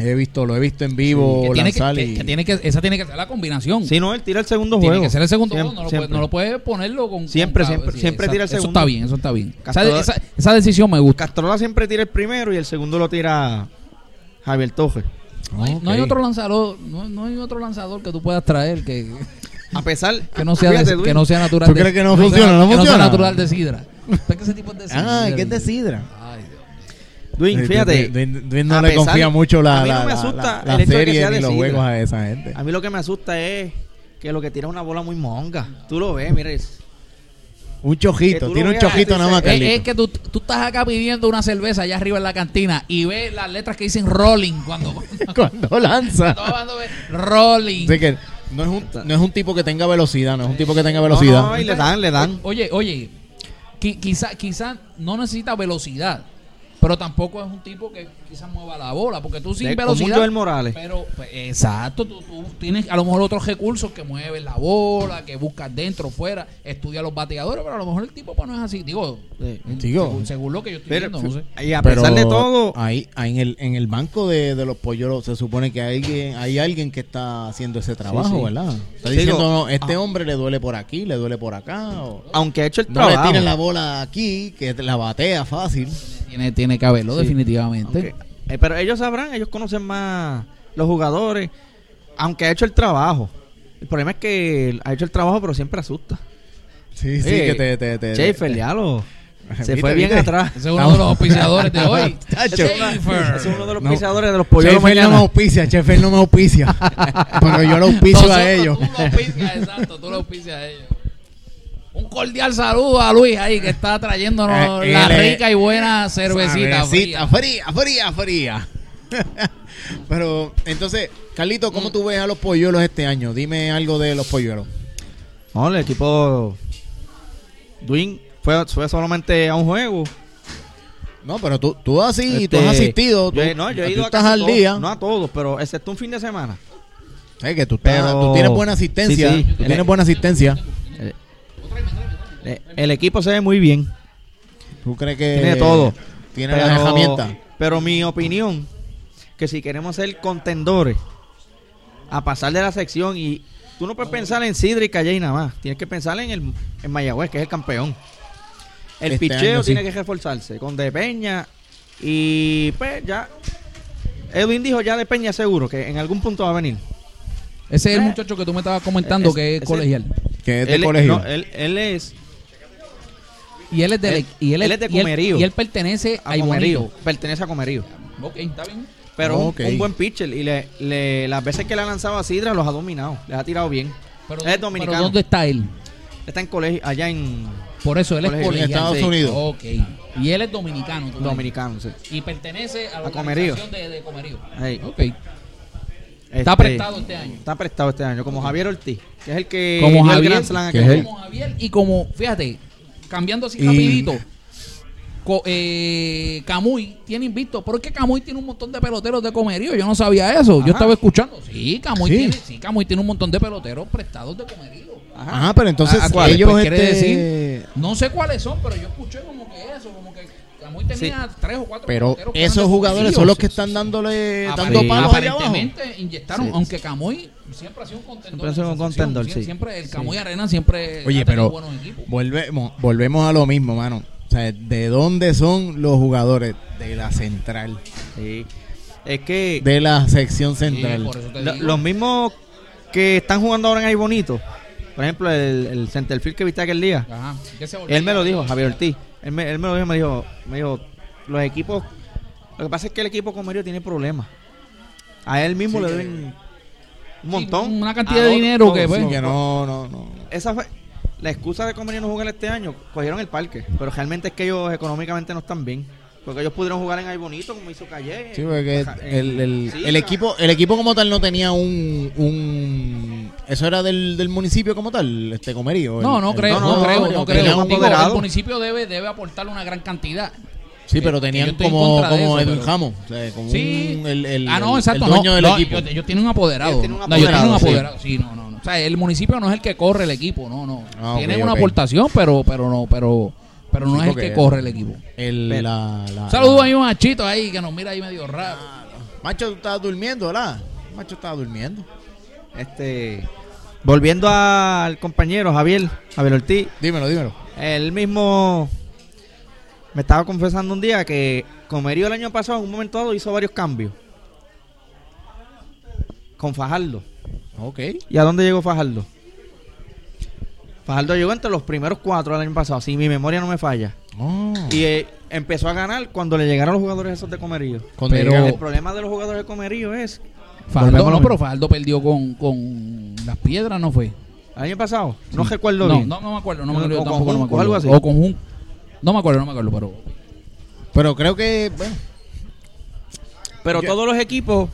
He visto, lo he visto en vivo que tiene que, lanzar que- y- que tiene que, esa tiene que ser la combinación. Si no, él tira el segundo tiene juego. que ser el segundo Siempre, juego. No lo, puede, no lo puede ponerlo con. Siempre, con- siempre- siempre tira el Eso segundo. está bien, eso está bien. Esa, Castro- esa- esa decisión me gusta. Castrola siempre tira el primero y el segundo lo tira Javier Torres. No hay, no hay Ok. otro lanzador, no, no hay otro lanzador que tú puedas traer que, A pesar que no sea de- Fíjate, que Edwin, no sea natural. ¿Tú de- crees que no funciona? ¿No que no sea funciona? natural de sidra. Es que ese tipo es de sidra. Ah, que es de sidra. Dwayne, fíjate, Dwayne- Dwayne no le pesar- confía mucho la, a mí no la, me la- asusta la- la hecho de que serie ni los juegos a esa gente. a mí lo que me asusta es que lo que tira es una bola muy monga. Tú lo ves, mira. es- Un chojito, tiene un chojito nada más, dices, Es, Carlito. es que tú, tú estás acá pidiendo una cerveza allá arriba en la cantina y ves las letras que dicen rolling cuando, Cuando lanza. cuando rolling. Así que no es, un, no es un tipo que tenga velocidad, no es un tipo que tenga velocidad. No, no, y le dan, le dan. Oye, oye, qui- quizá, quizá no necesita velocidad, pero tampoco es un tipo que quizás mueva la bola, porque tú sin De- velocidad. Joel Morales. Pero, pues, exacto, tú, tú tienes a lo mejor otros recursos que mueven la bola, que buscas dentro, fuera, estudia los bateadores, pero a lo mejor el tipo pues no es así. Digo, Sí. Digo. según, según lo que yo estoy Pero- viendo, no sé. y a pesar de todo, ahí, ahí en el en el banco de, de los pollos se supone que hay alguien, hay alguien que está haciendo ese trabajo, sí. ¿verdad? Está diciendo, digo, no, este ah. hombre le duele por aquí, le duele por acá. o- aunque ha hecho el no le trabajo. tiren la bola aquí, que la batea fácil. Tiene, tiene que haberlo, Sí. definitivamente. aunque- eh, pero ellos sabrán, ellos conocen más los jugadores, aunque ha hecho el trabajo. El problema es que ha hecho el trabajo, pero siempre asusta. Sí, sí, Oye, que te... te, te- Schaefer, te- ya lo- Se ¿Viste, fue bien viste? atrás. Ese es uno de los auspiciadores de hoy. Schaefer. Ese es uno de los No. pisadores de los pollos Schaefer no me auspicia, Schaefer no me auspicia. pero yo lo auspicio a ellos. Tú lo auspicias, exacto, tú lo auspicias a ellos. Un cordial saludo a Luis ahí que está trayéndonos Eh, la es- rica y buena cervecita. Cervecita fría. fría, fría, fría. Pero, entonces, Carlito, ¿cómo tú ves a los polluelos este año? Dime algo de los polluelos. No, el equipo Dwin fue, fue solamente a un juego. No, pero tú, tú así, tú Este, has asistido. yo tú, no, yo he tú ido a estás al todos, día. No a todos, pero excepto un fin de semana. Sabes que tú, estás- Pero- tú tienes buena asistencia. Sí, sí. Tú tienes buena asistencia. Eh, eh, el equipo se ve muy bien. ¿Tú crees que Tiene todo. Tiene las herramientas. Pero mi opinión, que si queremos ser contendores, a pasar de la sección y tú no puedes pensar en Sidra y Calle y nada más. Tienes que pensar en el en Mayagüez, que es el campeón. El Este picheo año sí. tiene que reforzarse con De Peña y pues ya. Edwin dijo ya De Peña seguro que en algún punto va a venir. Ese es el muchacho que tú me estabas comentando Es- que es ese- colegial. Que es de él, colegio. no, él, él es Y él es de, Él- y él, él es de y él- Comerío. Y él pertenece a a Comerío, Ibonito. pertenece a Comerío. Ok, está bien. Pero un- Ok. un, buen pitcher y le, le- las veces que le ha lanzado a Sidra los ha dominado, les ha tirado bien. Pero, Él es dominicano. pero ¿dónde está él? Está en colegio, allá en Por eso él es Colegio. En Estados sí. Unidos. Ok. Y él es dominicano. dominicano. sí. Y pertenece a la A Comerío. organización de, de Comerío. Ahí. Ok. Este, Está prestado este año. Está prestado este año, como Javier Ortiz, que es el que Como el Javier, Grand Slam que es el-. Como Javier y como, fíjate, cambiando así Y- rapidito. Co- eh, Camuy tiene invicto. ¿Por qué Camuy tiene un montón de peloteros de comerío? Yo no sabía eso. Ajá. Yo estaba escuchando. Sí, Camuy Sí. tiene, sí, Camuy tiene un montón de peloteros prestados de comerío. Ajá. Ajá, pero entonces ¿A- a cuáles? ellos Pues quiere este, No sé cuáles son, pero yo escuché como que eso, como que Camuy tenía tres o cuatro Pero esos jugadores son los que están dándole dando palos allá abajo. Aparentemente inyectaron, Sí. aunque Camuy siempre ha sido un contendor. Siempre ha sido en un contendor, sí. Siempre el Sí. Camuy Arena siempre Oye, ha pero buenos equipos. volvemos, volvemos a lo mismo, mano. O sea, ¿de dónde son los jugadores? De la central. Sí. Es que De la sección central. lo- los mismos que están jugando ahora en Ay Bonito, por ejemplo, el, el centerfield que viste aquel día, Ajá. Él me lo dijo, Javier Ortiz. Él me, él me lo dijo, me dijo, me dijo, los equipos, lo que pasa es que el equipo comerio tiene problemas. A él mismo Sí, le que- deben un montón. una cantidad de dinero que, todos, pues, que no, no, no. Esa fue la excusa de Comerio no jugar este año. Cogieron el parque, pero realmente es que ellos económicamente no están bien. Porque ellos pudieron jugar en Ay Bonito, como hizo Calle. Sí, porque en- el, el- sí, el la- equipo el equipo como tal no tenía un, un eso era del, del municipio como tal, este comerío. No, el- no el- creo, no, no, creo, no tenía creo. un- Digo, apoderado. el municipio debe, debe aportarle una gran cantidad. sí, pero yo tenían como, como eso, Edwin pero- Ramos, o sea, como Sí. un- el, el- ah, no, exacto. el dueño no, del no, equipo. Ellos, ellos tienen un apoderado. Ellos tienen un No, ellos tienen un apoderado. Sí, no, no, no. O sea, el municipio no es el que corre el equipo, no, no. Ah, Tienen una aportación, pero, pero no, pero, pero no Sí, es el que corre el equipo. El, la, la- Saludos a un machito ahí que nos mira ahí medio raro. Macho, tú estabas durmiendo, ¿verdad? Macho estaba durmiendo. Este, volviendo al compañero Javier, Javier Ortiz, Dímelo, dímelo. él mismo me estaba confesando un día que Comerío el año pasado en un momento dado hizo varios cambios. Con Fajardo. Ok. ¿Y a dónde llegó Fajardo? Fajardo llegó entre los primeros cuatro del año pasado, si mi memoria no me falla. Oh. Y eh, empezó a ganar cuando le llegaron los jugadores esos de Comerío. Cuando pero- El problema de los jugadores de Comerío es, Faldo, no, pero. Faldo perdió con, con las piedras, ¿no fue? el año pasado, no recuerdo no, bien. no, no me acuerdo, no me O acuerdo, tampoco no me acuerdo. algo así. O con Jun- No me acuerdo, no me acuerdo, pero Pero creo que, bueno, Pero Yo- todos los equipos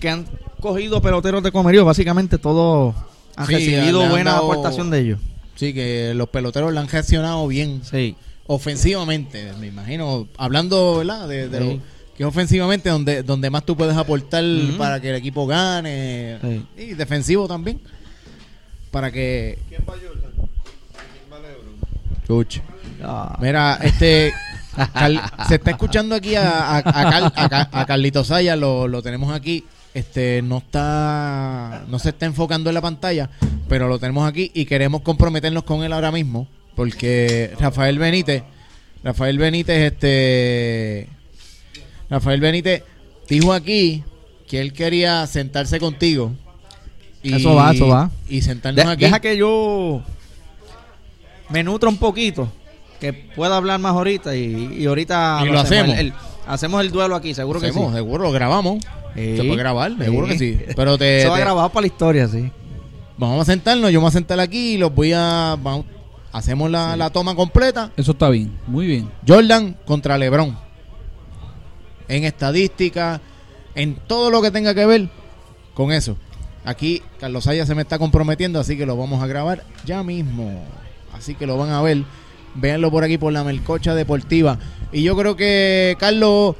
que han cogido peloteros de Comerío, básicamente todos han Sí, recibido buena dado- aportación de ellos. Sí, que los peloteros la han gestionado bien. Sí. ofensivamente, me imagino, hablando, ¿verdad? De, de Sí. lo que es ofensivamente donde, donde más tú puedes aportar para que el equipo gane. Sí. Y defensivo también. Para que. ¿Quién va Jordan? ¿Quién va LeBron? Chuch. Ah, Mira, este. Cal- se está escuchando aquí a, a, a Cal- a a Carlito Saya, lo, lo tenemos aquí. Este no está. No se está enfocando en la pantalla, pero lo tenemos aquí y queremos comprometernos con él ahora mismo. Porque Rafael Benítez. Rafael Benítez, este. Rafael Benítez dijo aquí que él quería sentarse contigo. Eso va, eso va. Y sentarnos de- aquí. deja que yo me nutra un poquito, que pueda hablar más ahorita y, y ahorita Y lo hacemos. El, el- hacemos el duelo aquí, seguro que Hacemos, sí. seguro lo grabamos. Sí. Se puede grabar, seguro Sí. que sí. Pero te, Eso va te- grabado para la historia, sí. vamos a sentarnos, yo me voy a sentar aquí y los voy a. vamos- hacemos la, la toma completa. Eso está bien, muy bien. Jordan contra LeBron. En estadística, en todo lo que tenga que ver con eso. Aquí Carlos Aya se me está comprometiendo, así que lo vamos a grabar ya mismo. Así que lo van a ver. Véanlo por aquí por la Melcocha Deportiva. Y yo creo que, Carlos,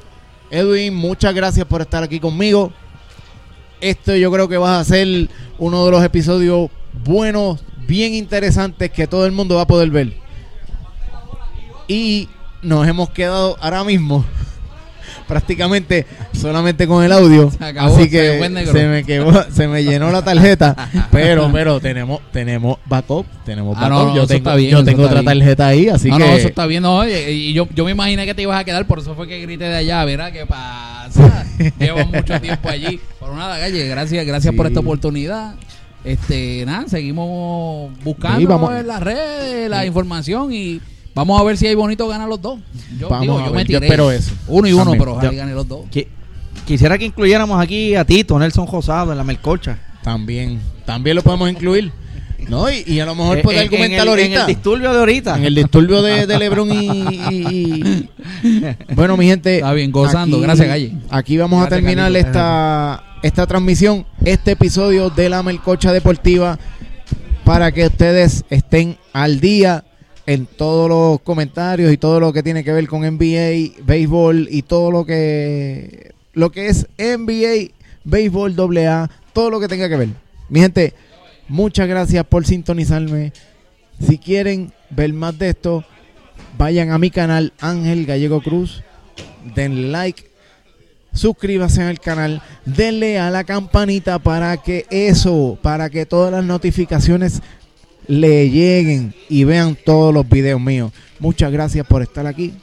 Edwin, muchas gracias por estar aquí conmigo. Esto yo creo que va a ser uno de los episodios buenos, bien interesantes que todo el mundo va a poder ver. Y nos hemos quedado ahora mismo prácticamente solamente con el audio. Se acabó, así se que negro. se me quedó, se me llenó la tarjeta. pero, pero tenemos, tenemos backup, tenemos Ah, backup. no, yo tengo, bien, yo tengo otra bien. tarjeta ahí, así no, que no, eso está bien. No, y yo, yo me imaginé que te ibas a quedar, por eso fue que grité de allá. Mira, ¿qué pasa? Llevo mucho tiempo allí. Pero nada, Galle, gracias, gracias por esta oportunidad. Este, nada, seguimos buscando Sí, vamos. en las redes la información y vamos a ver si hay bonito ganar los dos. Yo, Vamos digo, yo me yo tiré. espero eso. Uno y uno, También. pero ojalá Yo- gane los dos. Qui- Quisiera que incluyéramos aquí a Tito, Nelson Rosado en la melcocha. también, también lo podemos incluir. ¿No? Y, y a lo mejor Eh, puede en- argumentar en el, ahorita. En el disturbio de ahorita. En el disturbio de, de Lebron y, y- y- Bueno, mi gente. Está bien, gozando. Gracias, Galle. Aquí vamos a terminar esta, esta transmisión, este episodio de la Melcocha Deportiva, para que ustedes estén al día en todos los comentarios y todo lo que tiene que ver con NBA, béisbol y todo lo que lo que es NBA, béisbol AA, todo lo que tenga que ver. Mi gente, muchas gracias por sintonizarme. Si quieren ver más de esto, vayan a mi canal Ángel Gallego Cruz, denle like, suscríbanse al canal, denle a la campanita para que eso, para que todas las notificaciones le lleguen y vean todos los videos míos. Muchas gracias por estar aquí.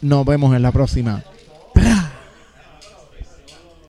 Nos vemos en la próxima.